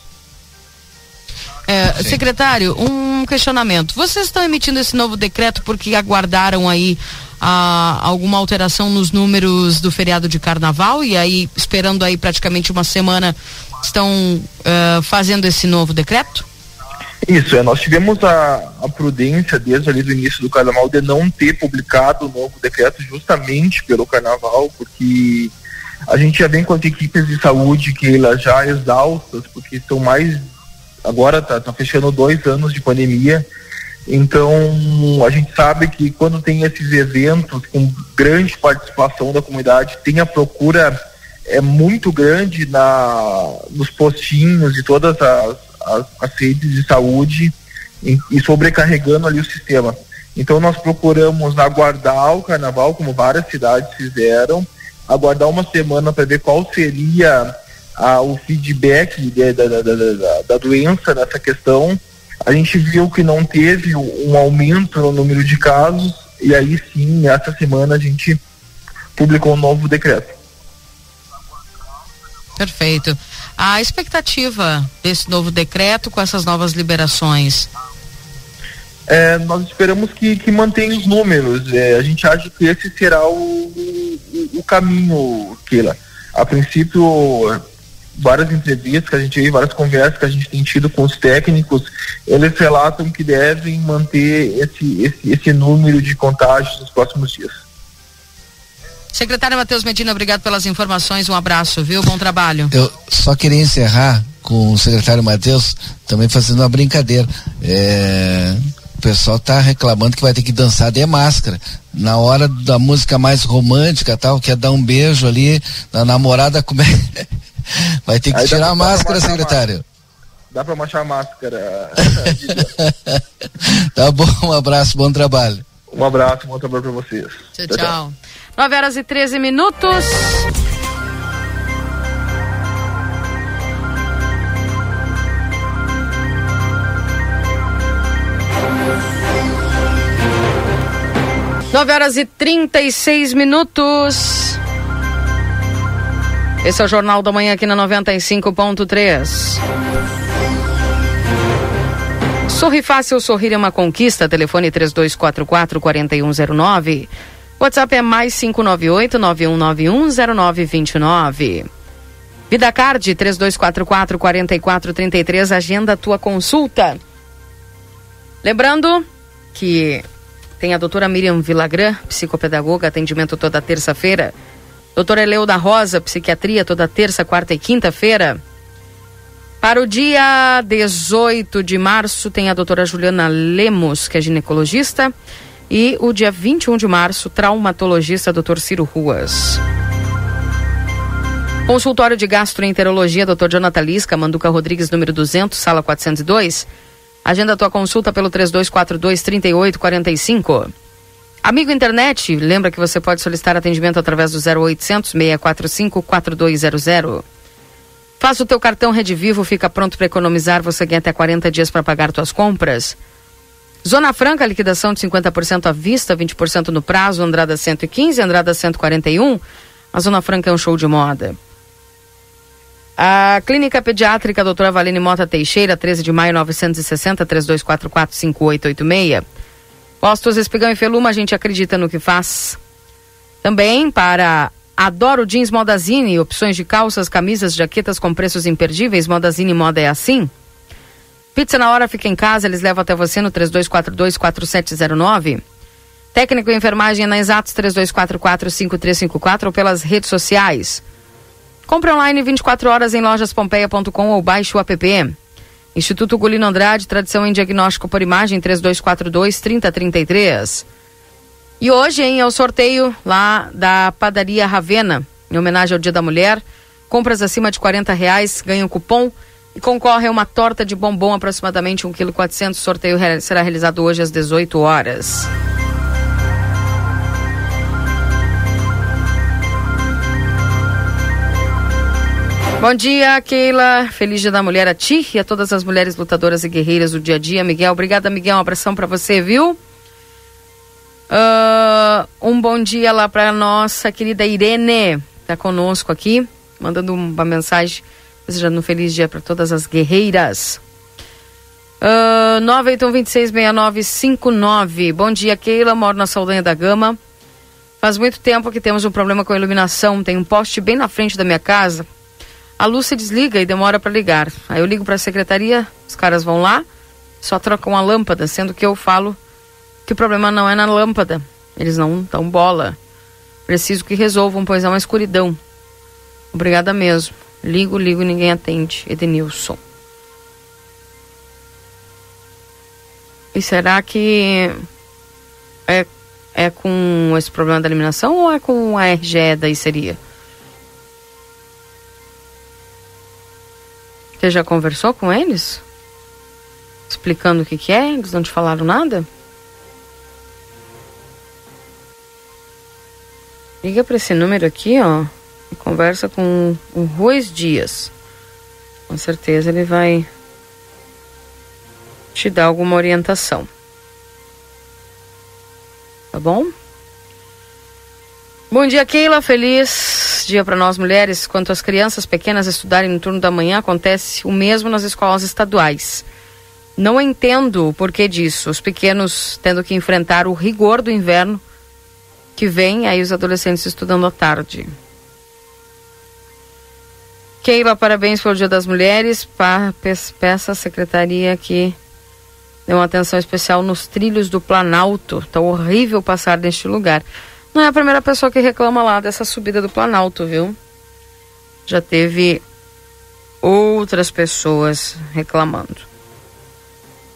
É, secretário, um questionamento. Vocês estão emitindo esse novo decreto porque aguardaram aí a, alguma alteração nos números do feriado de carnaval e aí, esperando aí praticamente uma semana, estão uh, fazendo esse novo decreto? Isso, é, nós tivemos a, a prudência desde ali do início do carnaval de não ter publicado o novo decreto justamente pelo carnaval, porque a gente já vem com as equipes de saúde que elas já exaustas, porque são mais agora tá, tá fechando dois anos de pandemia, então a gente sabe que quando tem esses eventos com grande participação da comunidade, tem a procura é muito grande na nos postinhos e todas as, as, as redes de saúde e, e sobrecarregando ali o sistema. Então nós procuramos aguardar o carnaval, como várias cidades fizeram, aguardar uma semana para ver qual seria a, o feedback de, da, da, da, da, doença nessa questão, a gente viu que não teve um aumento no número de casos e aí sim, essa semana a gente publicou um novo decreto. Perfeito. A expectativa desse novo decreto com essas novas liberações? É, nós esperamos que, que mantenha os números. É, a gente acha que esse será o, o, o caminho, Keila. A princípio, várias entrevistas que a gente várias conversas que a gente tem tido com os técnicos, eles relatam que devem manter esse, esse, esse número de contágios nos próximos dias. Secretário Matheus Medina, obrigado pelas informações, um abraço, viu? Bom trabalho. Eu só queria encerrar com o secretário Matheus, também fazendo uma brincadeira. É, o pessoal está reclamando que vai ter que dançar de máscara. Na hora da música mais romântica, tal, quer dar um beijo ali, na namorada come... Vai ter que Aí tirar a máscara, secretário. Dá para manchar a máscara. tá bom, um abraço, bom trabalho. Um abraço, bom trabalho para vocês. Tchau, tchau. tchau. 9 horas e 13 minutos. 9 horas e 36 minutos. Esse é o Jornal da Manhã aqui na 95.3. Sorri fácil, sorrir é uma conquista. Telefone 3244-4109. WhatsApp é mais 598-9191-0929. Vida Card 3244-4433. Agenda tua consulta. Lembrando que tem a doutora Miriam Vilagran, psicopedagoga, atendimento toda terça-feira. Doutora Eleuda Rosa, psiquiatria, toda terça, quarta e quinta-feira. Para o dia 18 de março, tem a doutora Juliana Lemos, que é ginecologista. E o dia 21 de março, traumatologista, doutor Ciro Ruas. Consultório de Gastroenterologia, doutor Jonathan Lisca, Manduca Rodrigues, número 200, sala 402. Agenda tua consulta pelo 3242 3845. Amigo internet, lembra que você pode solicitar atendimento através do 0800 645 4200. Faça o teu cartão Rede Vivo, fica pronto para economizar, você ganha até 40 dias para pagar tuas compras. Zona Franca, liquidação de 50% à vista, 20% no prazo, Andrada 115, Andrada 141. A Zona Franca é um show de moda. A Clínica Pediátrica Doutora Valine Mota Teixeira, 13 de maio 960 3244 5886. Postos Espigão e Feluma, a gente acredita no que faz. Também para Adoro Jeans Modazine, opções de calças, camisas, jaquetas com preços imperdíveis. Modazine Moda é assim. Pizza na hora fica em casa, eles levam até você no 3242 4709. Técnico em enfermagem na Exatos 3244 5354 ou pelas redes sociais. Compre online 24 horas em lojaspompeia.com ou baixe o app. Instituto Gulino Andrade, tradição em diagnóstico por imagem 3242 3033. E hoje, hein, é o sorteio lá da Padaria Ravena, em homenagem ao Dia da Mulher. Compras acima de 40 reais, ganha um cupom e concorre a uma torta de bombom aproximadamente 1,4 kg. O sorteio será realizado hoje às 18 horas. Bom dia, Keila. Feliz Dia da Mulher a ti e a todas as mulheres lutadoras e guerreiras do dia a dia. Miguel, obrigada, Miguel. Um abração para você, viu? Uh, um bom dia lá para nossa querida Irene, tá conosco aqui, mandando uma mensagem desejando um feliz dia para todas as guerreiras. Uh, 981266959. Bom dia, Keila. Moro na Saldanha da Gama. Faz muito tempo que temos um problema com a iluminação. Tem um poste bem na frente da minha casa a se desliga e demora para ligar. Aí eu ligo para a secretaria, os caras vão lá, só trocam a lâmpada, sendo que eu falo que o problema não é na lâmpada. Eles não dão bola. Preciso que resolvam, pois é uma escuridão. Obrigada mesmo. Ligo, ligo e ninguém atende. Edenilson. E será que é, é com esse problema da eliminação ou é com a RGE daí seria? Você já conversou com eles? Explicando o que, que é? Eles não te falaram nada? Liga para esse número aqui, ó, e conversa com o Ruiz Dias. Com certeza ele vai te dar alguma orientação. Tá bom? Bom dia, Keila. Feliz dia para nós mulheres. Quanto às crianças pequenas estudarem no turno da manhã, acontece o mesmo nas escolas estaduais. Não entendo o porquê disso. Os pequenos tendo que enfrentar o rigor do inverno que vem, aí os adolescentes estudando à tarde. Keila, parabéns pelo Dia das Mulheres. Peça à secretaria que dê uma atenção especial nos trilhos do Planalto. Tá horrível passar neste lugar. Não é a primeira pessoa que reclama lá dessa subida do Planalto, viu? Já teve outras pessoas reclamando.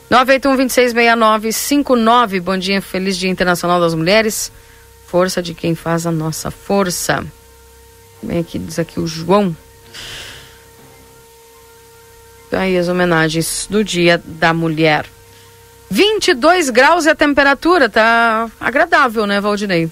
981-266959. Bom dia, feliz Dia Internacional das Mulheres. Força de quem faz a nossa força. Vem aqui, diz aqui o João. Tá aí as homenagens do Dia da Mulher. 22 graus é a temperatura, tá agradável, né, Valdinei?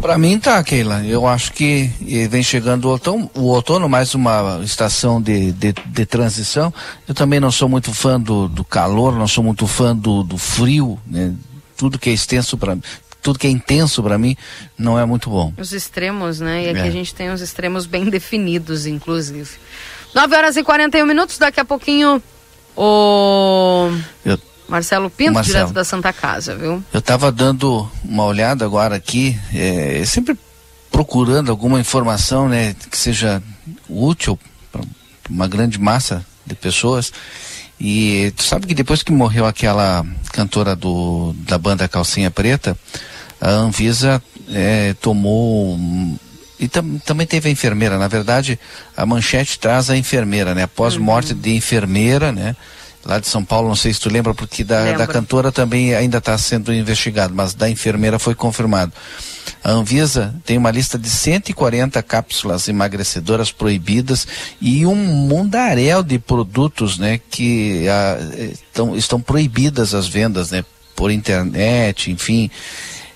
Para mim tá, Keila. Eu acho que vem chegando o outono, o outono mais uma estação de, de, de, transição. Eu também não sou muito fã do, do calor, não sou muito fã do, do frio, né? Tudo que é extenso para tudo que é intenso para mim não é muito bom. Os extremos, né? E aqui é. a gente tem os extremos bem definidos, inclusive. 9 horas e 41 minutos, daqui a pouquinho o eu, Marcelo Pinto, Marcelo, direto da Santa Casa, viu? Eu estava dando uma olhada agora aqui, é, sempre procurando alguma informação, né, que seja útil para uma grande massa de pessoas. E tu sabe que depois que morreu aquela cantora do, da banda Calcinha Preta, a Anvisa é, tomou. E tam, também teve a enfermeira. Na verdade, a manchete traz a enfermeira, né? Após uhum. morte de enfermeira, né? Lá de São Paulo, não sei se tu lembra, porque da, da cantora também ainda está sendo investigado, mas da enfermeira foi confirmado. A Anvisa tem uma lista de 140 cápsulas emagrecedoras proibidas e um mundaréu de produtos né, que a, estão, estão proibidas as vendas né, por internet, enfim,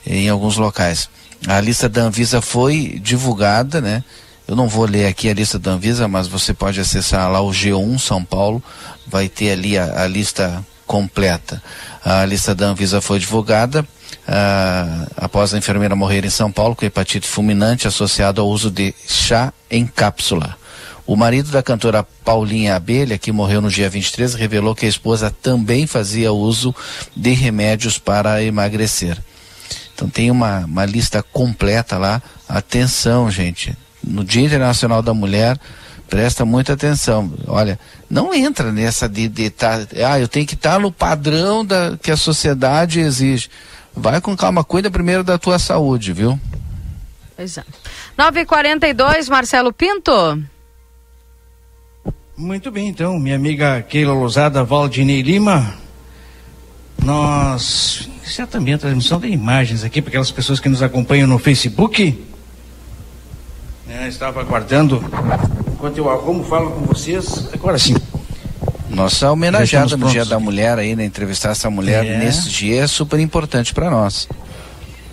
em alguns locais. A lista da Anvisa foi divulgada, né? Eu não vou ler aqui a lista da Anvisa, mas você pode acessar lá o G1 São Paulo, vai ter ali a, a lista completa. A lista da Anvisa foi divulgada ah, após a enfermeira morrer em São Paulo com hepatite fulminante associado ao uso de chá em cápsula. O marido da cantora Paulinha Abelha, que morreu no dia 23, revelou que a esposa também fazia uso de remédios para emagrecer. Então tem uma, uma lista completa lá. Atenção, gente. No Dia Internacional da Mulher, presta muita atenção. Olha, não entra nessa de, de tá, ah, eu tenho que estar tá no padrão da, que a sociedade exige. Vai com calma, cuida primeiro da tua saúde, viu? Pois é. 9h42, Marcelo Pinto. Muito bem, então, minha amiga Keila Lousada, Valdinei Lima. Nós. Certamente a transmissão de imagens aqui para aquelas pessoas que nos acompanham no Facebook. É, estava aguardando enquanto eu arrumo, falo com vocês. Agora sim. Nossa homenageada no Dia da Mulher aí, né? Entrevistar essa mulher é. nesse dia é super importante para nós.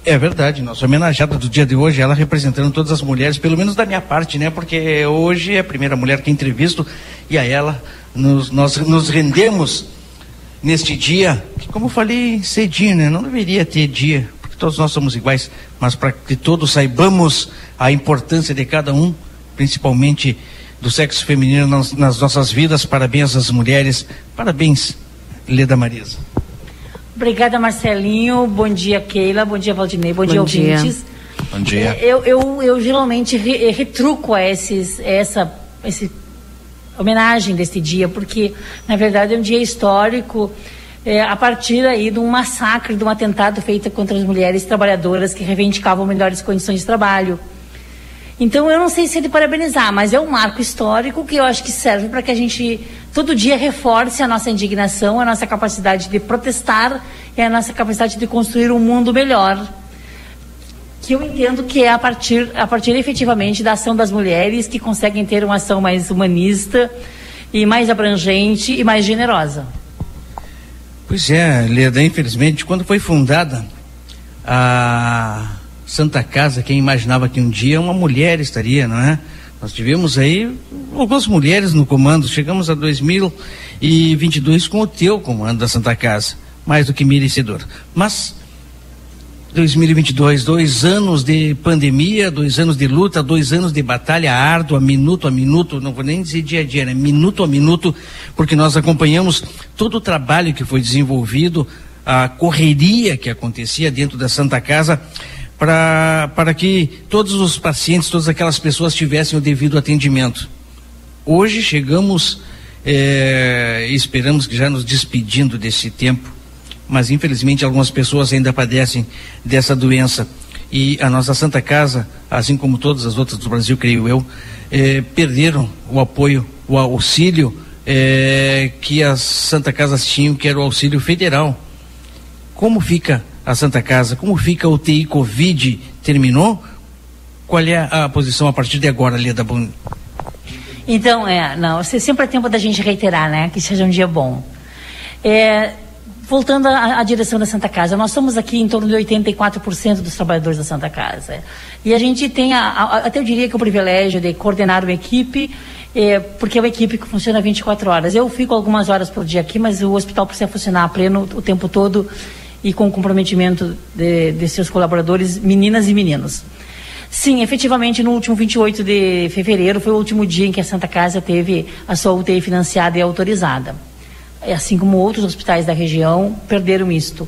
É verdade, nossa homenageada do dia de hoje, ela representando todas as mulheres, pelo menos da minha parte, né? Porque hoje é a primeira mulher que entrevisto e a ela nos, nós nos rendemos neste dia, que como eu falei cedinho, né? Não deveria ter dia, todos nós somos iguais, mas para que todos saibamos a importância de cada um, principalmente do sexo feminino nas, nas nossas vidas. Parabéns às mulheres. Parabéns, Leda Marisa. Obrigada, Marcelinho. Bom dia, Keila. Bom dia, Valdinei. Bom, Bom dia, dia, ouvintes. Bom dia. Eu, eu, eu geralmente re, retruco a esses, essa esse homenagem deste dia, porque, na verdade, é um dia histórico. É, a partir aí de um massacre, de um atentado feito contra as mulheres trabalhadoras que reivindicavam melhores condições de trabalho. Então eu não sei se é de parabenizar, mas é um marco histórico que eu acho que serve para que a gente todo dia reforce a nossa indignação, a nossa capacidade de protestar e a nossa capacidade de construir um mundo melhor. Que eu entendo que é a partir, a partir efetivamente da ação das mulheres que conseguem ter uma ação mais humanista e mais abrangente e mais generosa. Pois é, Leda, infelizmente, quando foi fundada a Santa Casa, quem imaginava que um dia uma mulher estaria, não é? Nós tivemos aí algumas mulheres no comando, chegamos a 2022 com o teu comando da Santa Casa, mais do que merecedor. Mas 2022, dois anos de pandemia, dois anos de luta, dois anos de batalha árdua, minuto a minuto, não vou nem dizer dia a dia, né? Minuto a minuto, porque nós acompanhamos todo o trabalho que foi desenvolvido, a correria que acontecia dentro da Santa Casa para, que todos os pacientes, todas aquelas pessoas tivessem o devido atendimento. Hoje chegamos, é, esperamos que já nos despedindo desse tempo, mas infelizmente algumas pessoas ainda padecem dessa doença. E a nossa Santa Casa, assim como todas as outras do Brasil, creio eu, é, perderam o apoio, o auxílio é, que as Santa Casas tinham, que era o auxílio federal. Como fica a Santa Casa, como fica o TI Covid? Terminou? Qual é a, posição a partir de agora, Leda Bun? Então, é, não, sempre é tempo da gente reiterar, né, que seja um dia bom. É, voltando à, à, direção da Santa Casa, nós somos aqui em torno de 84% dos trabalhadores da Santa Casa. E a gente tem, a, a, até eu diria que o privilégio de coordenar uma equipe, é, porque é uma equipe que funciona 24 horas. Eu fico algumas horas por dia aqui, mas o hospital precisa funcionar a pleno o tempo todo e com o comprometimento de, de seus colaboradores, meninas e meninos. Sim, efetivamente, no último 28 de fevereiro foi o último dia em que a Santa Casa teve a sua UTI financiada e autorizada. Assim como outros hospitais da região perderam isto.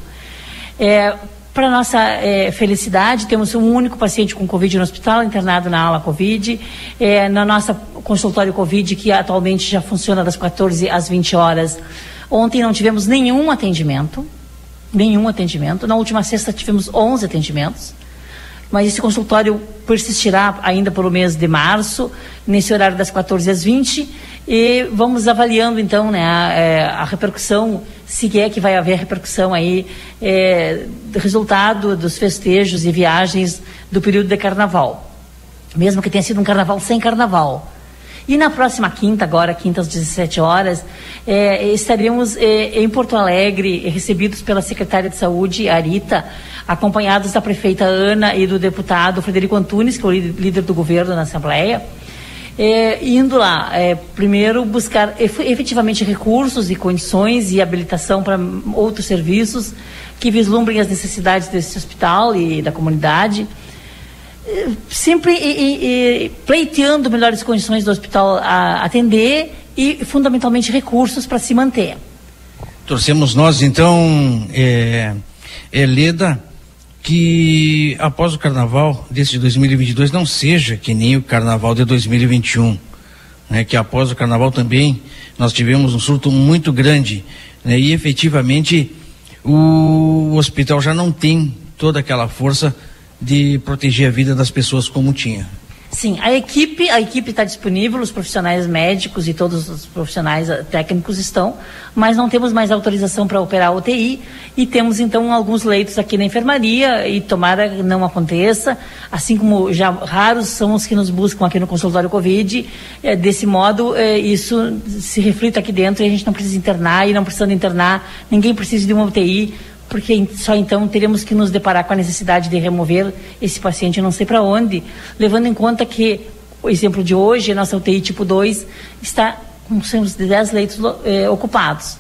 É, para nossa é, felicidade, temos um único paciente com Covid no hospital, internado na ala Covid. É, na nossa consultório Covid, que atualmente já funciona das 14 às 20 horas. Ontem não tivemos nenhum atendimento. Nenhum atendimento. Na última sexta tivemos 11 atendimentos mas esse consultório persistirá ainda pelo mês de março, nesse horário das 14 às 20, e vamos avaliando então né, a, é, a repercussão, se é que vai haver repercussão aí, é, do resultado dos festejos e viagens do período de carnaval. Mesmo que tenha sido um carnaval sem carnaval. E na próxima quinta, agora, quinta às 17 horas, é, estaremos é, em Porto Alegre, recebidos pela secretária de Saúde, Arita, acompanhados da prefeita Ana e do deputado Frederico Antunes, que é o líder do governo na Assembleia, é, indo lá, é, primeiro buscar efetivamente recursos e condições e habilitação para outros serviços que vislumbrem as necessidades desse hospital e da comunidade, sempre e, e, pleiteando melhores condições do hospital a atender e fundamentalmente recursos para se manter. Torcemos nós então, é, é Leda, que após o carnaval desse de 2022 não seja que nem o carnaval de 2021, né? Que após o carnaval também nós tivemos um surto muito grande, né? E efetivamente o hospital já não tem toda aquela força de proteger a vida das pessoas como tinha. Sim, a equipe, a equipe está disponível, os profissionais médicos e todos os profissionais eh, técnicos estão, mas não temos mais autorização para operar a UTI e temos então alguns leitos aqui na enfermaria e tomara não aconteça, assim como já raros são os que nos buscam aqui no consultório Covid, é, desse modo é, isso se reflita aqui dentro e a gente não precisa internar e não precisando internar, ninguém precisa de uma UTI porque só então teríamos que nos deparar com a necessidade de remover esse paciente não sei para onde, levando em conta que o exemplo de hoje, a nossa UTI tipo 2 está com seus 10 leitos eh, ocupados.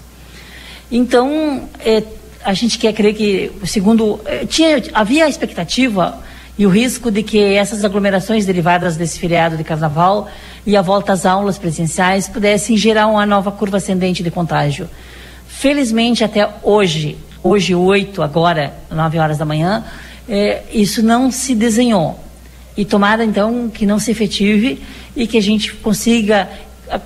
Então, eh, a gente quer crer que, segundo, eh, tinha, havia a expectativa e o risco de que essas aglomerações derivadas desse feriado de carnaval e a volta às aulas presenciais pudessem gerar uma nova curva ascendente de contágio. Felizmente, até hoje, hoje oito, agora nove horas da manhã, é, isso não se desenhou. E tomara então que não se efetive e que a gente consiga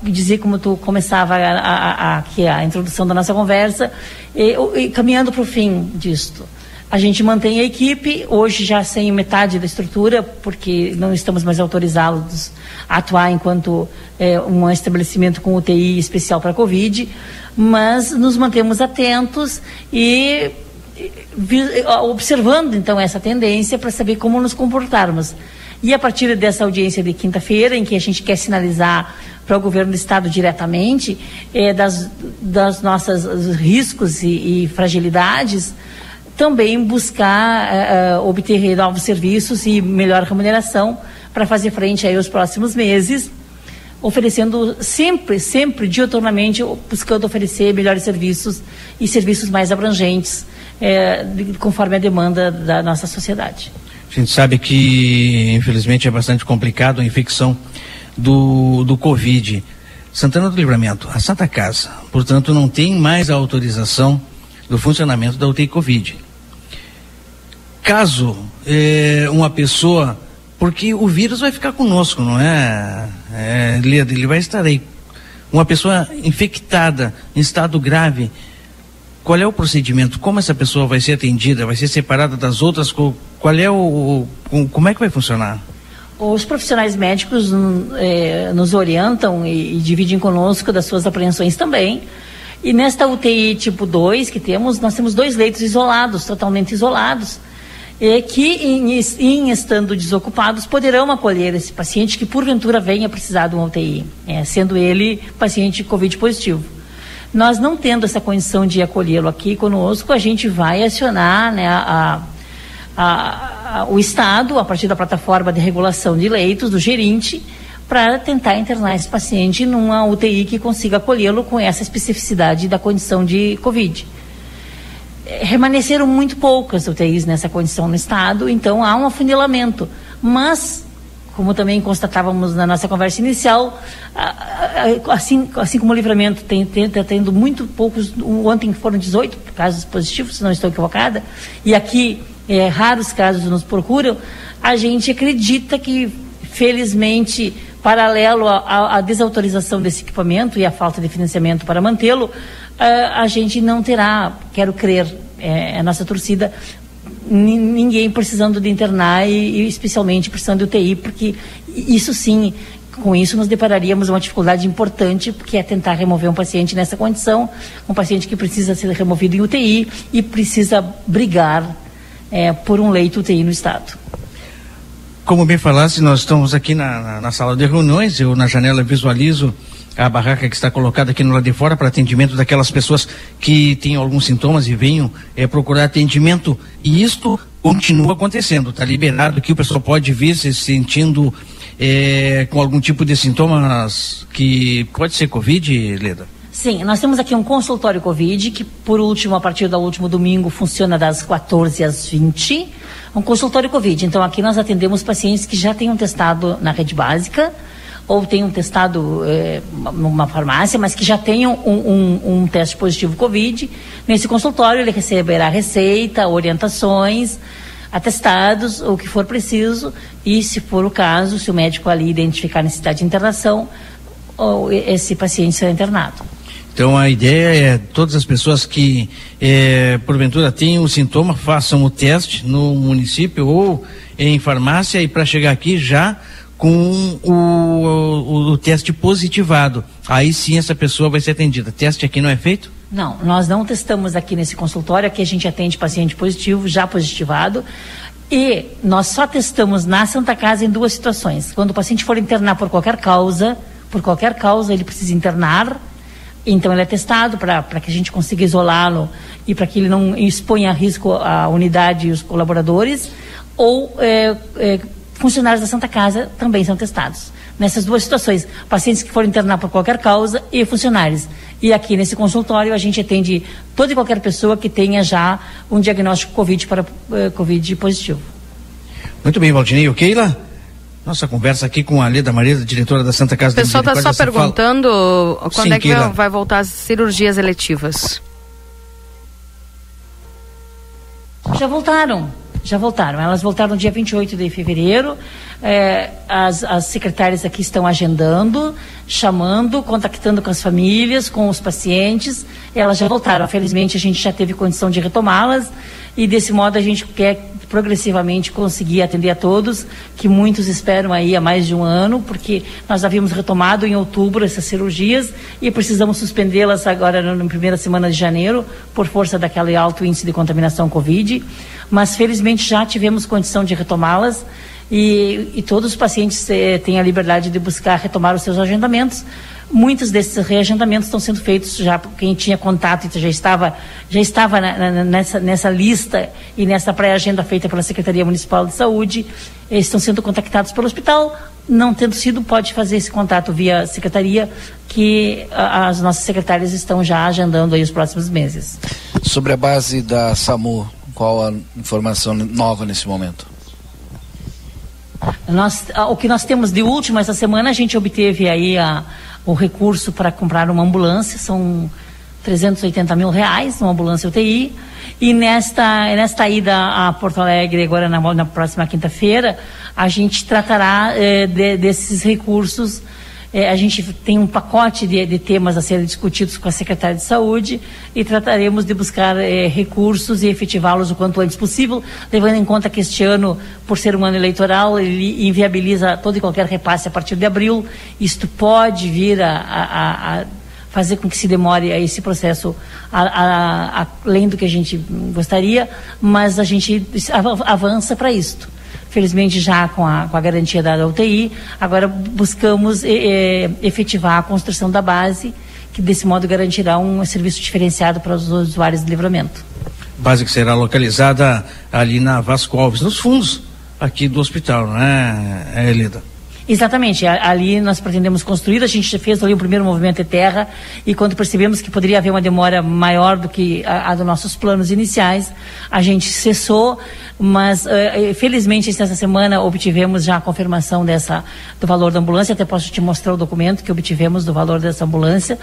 dizer como tu começava a, a, a, a introdução da nossa conversa, e, e caminhando para o fim disto. A gente mantém a equipe, hoje já sem metade da estrutura, porque não estamos mais autorizados a atuar enquanto é, um estabelecimento com UTI especial para Covid, mas nos mantemos atentos e observando então essa tendência para saber como nos comportarmos. E a partir dessa audiência de quinta-feira, em que a gente quer sinalizar para o governo do estado diretamente é, das, das nossas riscos e, e fragilidades, também buscar uh, obter novos serviços e melhor remuneração para fazer frente aí aos próximos meses oferecendo sempre, sempre, dioturnamente, buscando oferecer melhores serviços e serviços mais abrangentes, de, conforme a demanda da nossa sociedade. A gente sabe que, infelizmente, é bastante complicado a infecção do, do Covid. Santana do Livramento, a Santa Casa, portanto, não tem mais a autorização do funcionamento da UTI Covid. Caso é, uma pessoa porque o vírus vai ficar conosco, não é, é Leda? Ele vai estar aí. Uma pessoa infectada, em estado grave, qual é o procedimento? Como essa pessoa vai ser atendida? Vai ser separada das outras? Qual é o. como é que vai funcionar? Os profissionais médicos é, nos orientam e, e dividem conosco das suas apreensões também. E nesta UTI tipo 2 que temos, nós temos dois leitos isolados, totalmente isolados é, que, em, em, estando desocupados, poderão acolher esse paciente que, porventura, venha precisar de uma UTI, é, sendo ele paciente Covid positivo. Nós, não tendo essa condição de acolhê-lo aqui conosco, a gente vai acionar né, a, a, a, o Estado, a partir da plataforma de regulação de leitos, do gerente, para tentar internar esse paciente numa UTI que consiga acolhê-lo com essa especificidade da condição de Covid. Remanesceram muito poucas UTIs nessa condição no estado, então há um afunilamento. Mas, como também constatávamos na nossa conversa inicial, assim, assim como o livramento tem, tem, tá tendo muito poucos, ontem foram 18 casos positivos, se não estou equivocada, e aqui é, raros casos nos procuram, a gente acredita que, felizmente, paralelo à desautorização desse equipamento e à falta de financiamento para mantê-lo, a, gente não terá, quero crer, é, a nossa torcida, ninguém precisando de internar e, e, especialmente precisando de UTI, porque isso sim, com isso nos depararíamos uma dificuldade importante, que é tentar remover um paciente nessa condição, um paciente que precisa ser removido em UTI e precisa brigar é, por um leito UTI no estado. Como bem falasse, nós estamos aqui na, na, na sala de reuniões, eu na janela visualizo a barraca que está colocada aqui no lado de fora para atendimento daquelas pessoas que têm alguns sintomas e venham é, procurar atendimento. E isto continua acontecendo. Está liberado que o pessoal pode vir se sentindo é, com algum tipo de sintomas que pode ser Covid, Leda? Sim, nós temos aqui um consultório Covid que, por último, a partir do último domingo, funciona das 14 às 20. Um consultório Covid. Então, aqui nós atendemos pacientes que já um testado na rede básica ou tenham testado é, numa farmácia, mas que já tenham um, um, um, teste positivo Covid. Nesse consultório, ele receberá receita, orientações, atestados, o que for preciso, e, se for o caso, se o médico ali identificar necessidade de internação, esse paciente será internado. Então a ideia é todas as pessoas que é, porventura tenham o sintoma façam o teste no município ou em farmácia e para chegar aqui já com o, o, o, teste positivado. Aí sim essa pessoa vai ser atendida. Teste aqui não é feito? Não, nós não testamos aqui nesse consultório, aqui a gente atende paciente positivo, já positivado. E nós só testamos na Santa Casa em duas situações. Quando o paciente for internar por qualquer causa, por qualquer causa ele precisa internar, então ele é testado para que a gente consiga isolá-lo e para que ele não exponha a risco a unidade e os colaboradores, ou é, é, funcionários da Santa Casa também são testados. Nessas duas situações, pacientes que forem internar por qualquer causa e funcionários. E aqui nesse consultório a gente atende toda e qualquer pessoa que tenha já um diagnóstico COVID para uh, COVID positivo. Muito bem, Valdinei. Keila? Nossa conversa aqui com a Leda Maria, diretora da Santa Casa O pessoal está só perguntando fala... quando Sim, é que Keila. vai voltar as cirurgias eletivas. Já voltaram já voltaram. Elas voltaram no dia 28 de fevereiro. É, as, as secretárias aqui estão agendando, chamando, contactando com as famílias, com os pacientes. Elas já voltaram. Felizmente, a gente já teve condição de retomá-las e, desse modo, a gente quer progressivamente conseguir atender a todos, que muitos esperam aí há mais de um ano, porque nós havíamos retomado em outubro essas cirurgias e precisamos suspendê-las agora na primeira semana de janeiro, por força daquele alto índice de contaminação Covid mas felizmente já tivemos condição de retomá-las e, e, todos os pacientes eh, têm a liberdade de buscar retomar os seus agendamentos. Muitos desses reagendamentos estão sendo feitos já por quem tinha contato e já estava, já estava na, na, nessa, nessa lista e nessa pré-agenda feita pela Secretaria Municipal de Saúde. estão sendo contactados pelo hospital. Não tendo sido, pode fazer esse contato via secretaria, que a, as nossas secretárias estão já agendando aí os próximos meses. Sobre a base da SAMU, qual a informação nova nesse momento? Nós, o que nós temos de último essa semana, a gente obteve aí a, o recurso para comprar uma ambulância, são 380 mil reais, uma ambulância UTI. E nesta, nesta ida a Porto Alegre, agora na, na próxima quinta-feira, a gente tratará eh, de, desses recursos é, a gente tem um pacote de, de, temas a serem discutidos com a Secretaria de Saúde e trataremos de buscar é, recursos e efetivá-los o quanto antes possível, levando em conta que este ano, por ser um ano eleitoral, ele inviabiliza todo e qualquer repasse a partir de abril. Isto pode vir a, a, a fazer com que se demore esse processo a, a, a, além do que a gente gostaria, mas a gente avança para isto felizmente já com a, com a garantia da UTI. Agora buscamos é, efetivar a construção da base, que desse modo garantirá um serviço diferenciado para os usuários de livramento. Base que será localizada ali na Vasco Alves, nos fundos aqui do hospital, não é, Elida? Exatamente. Ali nós pretendemos construir, a gente fez ali o primeiro movimento de terra e quando percebemos que poderia haver uma demora maior do que a, a dos nossos planos iniciais, a gente cessou, mas uh, felizmente nessa semana obtivemos já a confirmação dessa, do valor da ambulância, até posso te mostrar o documento que obtivemos do valor dessa ambulância.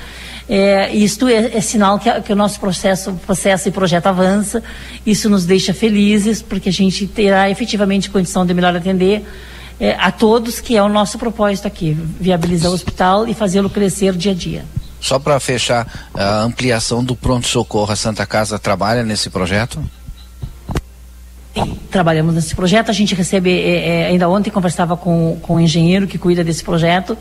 É, isto é, é sinal que, que, o nosso processo, processo e projeto avança, isso nos deixa felizes, porque a gente terá efetivamente condição de melhor atender é, a todos, que é o nosso propósito aqui, viabilizar o hospital e fazê-lo crescer dia a dia. Só para fechar, a ampliação do pronto-socorro, a Santa Casa trabalha nesse projeto? Sim, trabalhamos nesse projeto. A gente recebe, é, é, ainda ontem conversava com, com o engenheiro que cuida desse projeto.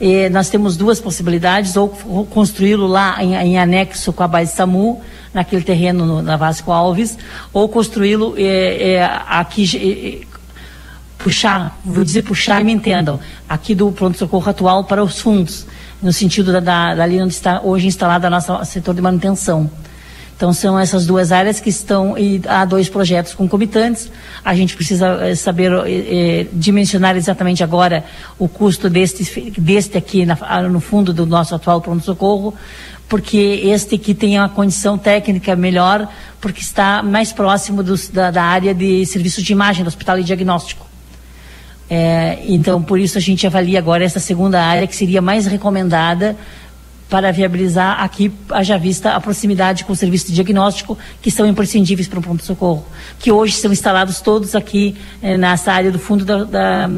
E nós temos duas possibilidades, ou construí-lo lá em, em, anexo com a base SAMU, naquele terreno no, na Vasco Alves, ou construí-lo é, é, aqui puxar, vou dizer puxar, me entendam, aqui do pronto-socorro atual para os fundos, no sentido da, da, dali onde está hoje instalado o nosso setor de manutenção. Então são essas duas áreas que estão e há dois projetos concomitantes. A gente precisa é, saber é, dimensionar exatamente agora o custo deste, deste aqui na, no fundo do nosso atual pronto-socorro, porque este aqui tem uma condição técnica melhor, porque está mais próximo dos, da, da área de serviços de imagem do hospital e diagnóstico. É, então, por isso a gente avalia agora essa segunda área que seria mais recomendada para viabilizar aqui, haja vista a proximidade com o serviço de diagnóstico, que são imprescindíveis para o pronto-socorro, que hoje são instalados todos aqui eh, nessa área do fundo da, da,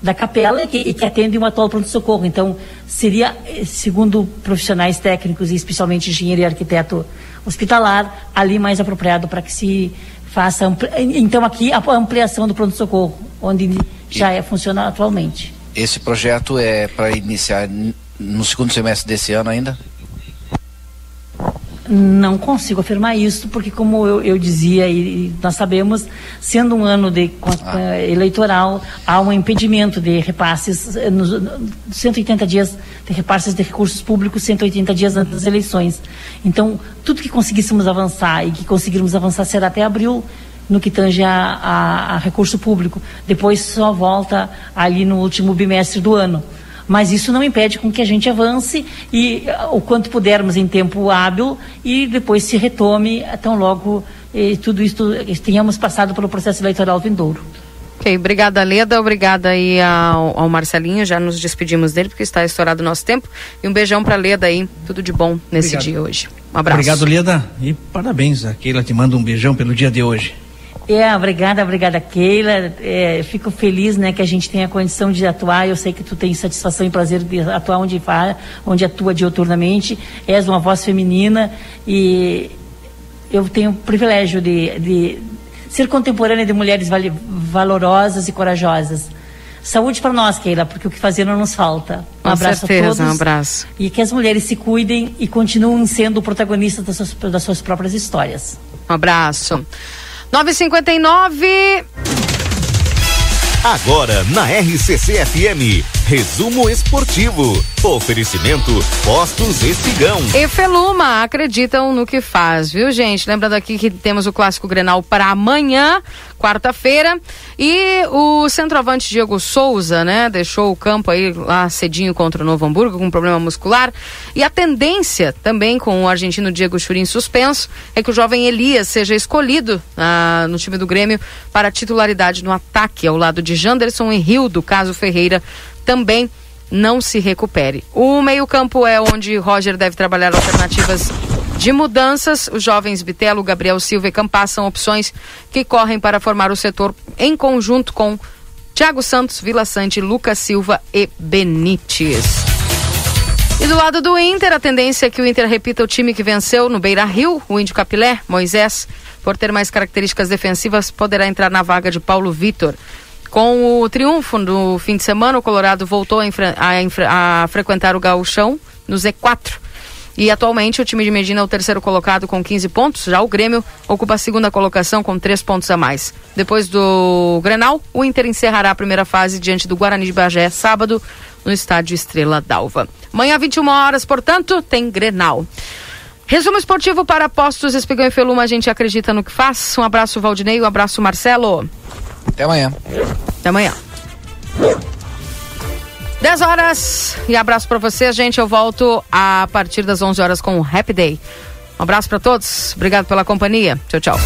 da capela e que, que atende um atual pronto-socorro. Então, seria, eh, segundo profissionais técnicos e especialmente engenheiro e arquiteto hospitalar, ali mais apropriado para que se faça. Ampli... Então, aqui a ampliação do pronto-socorro, onde já é funciona atualmente. Esse projeto é para iniciar no segundo semestre desse ano ainda? Não consigo afirmar isso, porque como eu, eu dizia e nós sabemos, sendo um ano de ah. eleitoral, há um impedimento de repasses, eh, nos 180 dias de repasses de recursos públicos, 180 dias antes das eleições. Então, tudo que conseguíssemos avançar e que conseguirmos avançar será até abril, no que tange a, a, a recurso público. Depois só volta ali no último bimestre do ano mas isso não impede com que a gente avance e o quanto pudermos em tempo hábil e depois se retome tão logo e tudo isso tenhamos passado pelo processo eleitoral vindouro. Ok, obrigada Leda, obrigada aí ao, ao, Marcelinho, já nos despedimos dele porque está estourado o nosso tempo e um beijão para Leda aí, tudo de bom nesse Obrigado. dia hoje. Um abraço. Obrigado Leda e parabéns, a Keila te manda um beijão pelo dia de hoje. É, obrigada, obrigada, Keila. É, fico feliz, né, que a gente tenha a condição de atuar. Eu sei que tu tem satisfação e prazer de atuar onde faz, onde atua dioturnamente. És uma voz feminina e eu tenho o privilégio de, de ser contemporânea de mulheres valorosas e corajosas. Saúde para nós, Keila, porque o que fazer não nos falta. Um Com abraço certeza, a todos. Um abraço. E que as mulheres se cuidem e continuem sendo protagonistas das suas, das suas próprias histórias. Um abraço. 959. Agora na RCC FM, resumo esportivo. Oferecimento Postos Espigão. E Feluma, acreditam no que faz, viu, gente? Lembrando aqui que temos o clássico Grenal para amanhã quarta-feira. E o centroavante Diego Souza, né, deixou o campo aí lá cedinho contra o Novo Hamburgo com problema muscular. E a tendência também com o argentino Diego Churin suspenso é que o jovem Elias seja escolhido ah, no time do Grêmio para titularidade no ataque ao lado de Janderson e Rio do caso Ferreira também não se recupere. O meio-campo é onde Roger deve trabalhar alternativas de mudanças, os jovens Bitelo, Gabriel Silva e Campas são opções que correm para formar o setor em conjunto com Thiago Santos, Vila Sante, Lucas Silva e Benítez. E do lado do Inter, a tendência é que o Inter repita o time que venceu no Beira Rio, o Índio Capilé, Moisés, por ter mais características defensivas, poderá entrar na vaga de Paulo Vitor. Com o triunfo do fim de semana, o Colorado voltou a, a, a frequentar o gauchão no Z4 e atualmente o time de Medina é o terceiro colocado com 15 pontos. Já o Grêmio ocupa a segunda colocação com 3 pontos a mais. Depois do Grenal, o Inter encerrará a primeira fase diante do Guarani de Bagé, sábado, no estádio Estrela d'Alva. Amanhã, 21 horas, portanto, tem Grenal. Resumo esportivo para Postos Espigão e Feluma, a gente acredita no que faz. Um abraço, Valdinei, um abraço, Marcelo. Até amanhã. Até amanhã. 10 horas e abraço para você, gente. Eu volto a partir das 11 horas com o Happy Day. Um abraço para todos. Obrigado pela companhia. Tchau, tchau.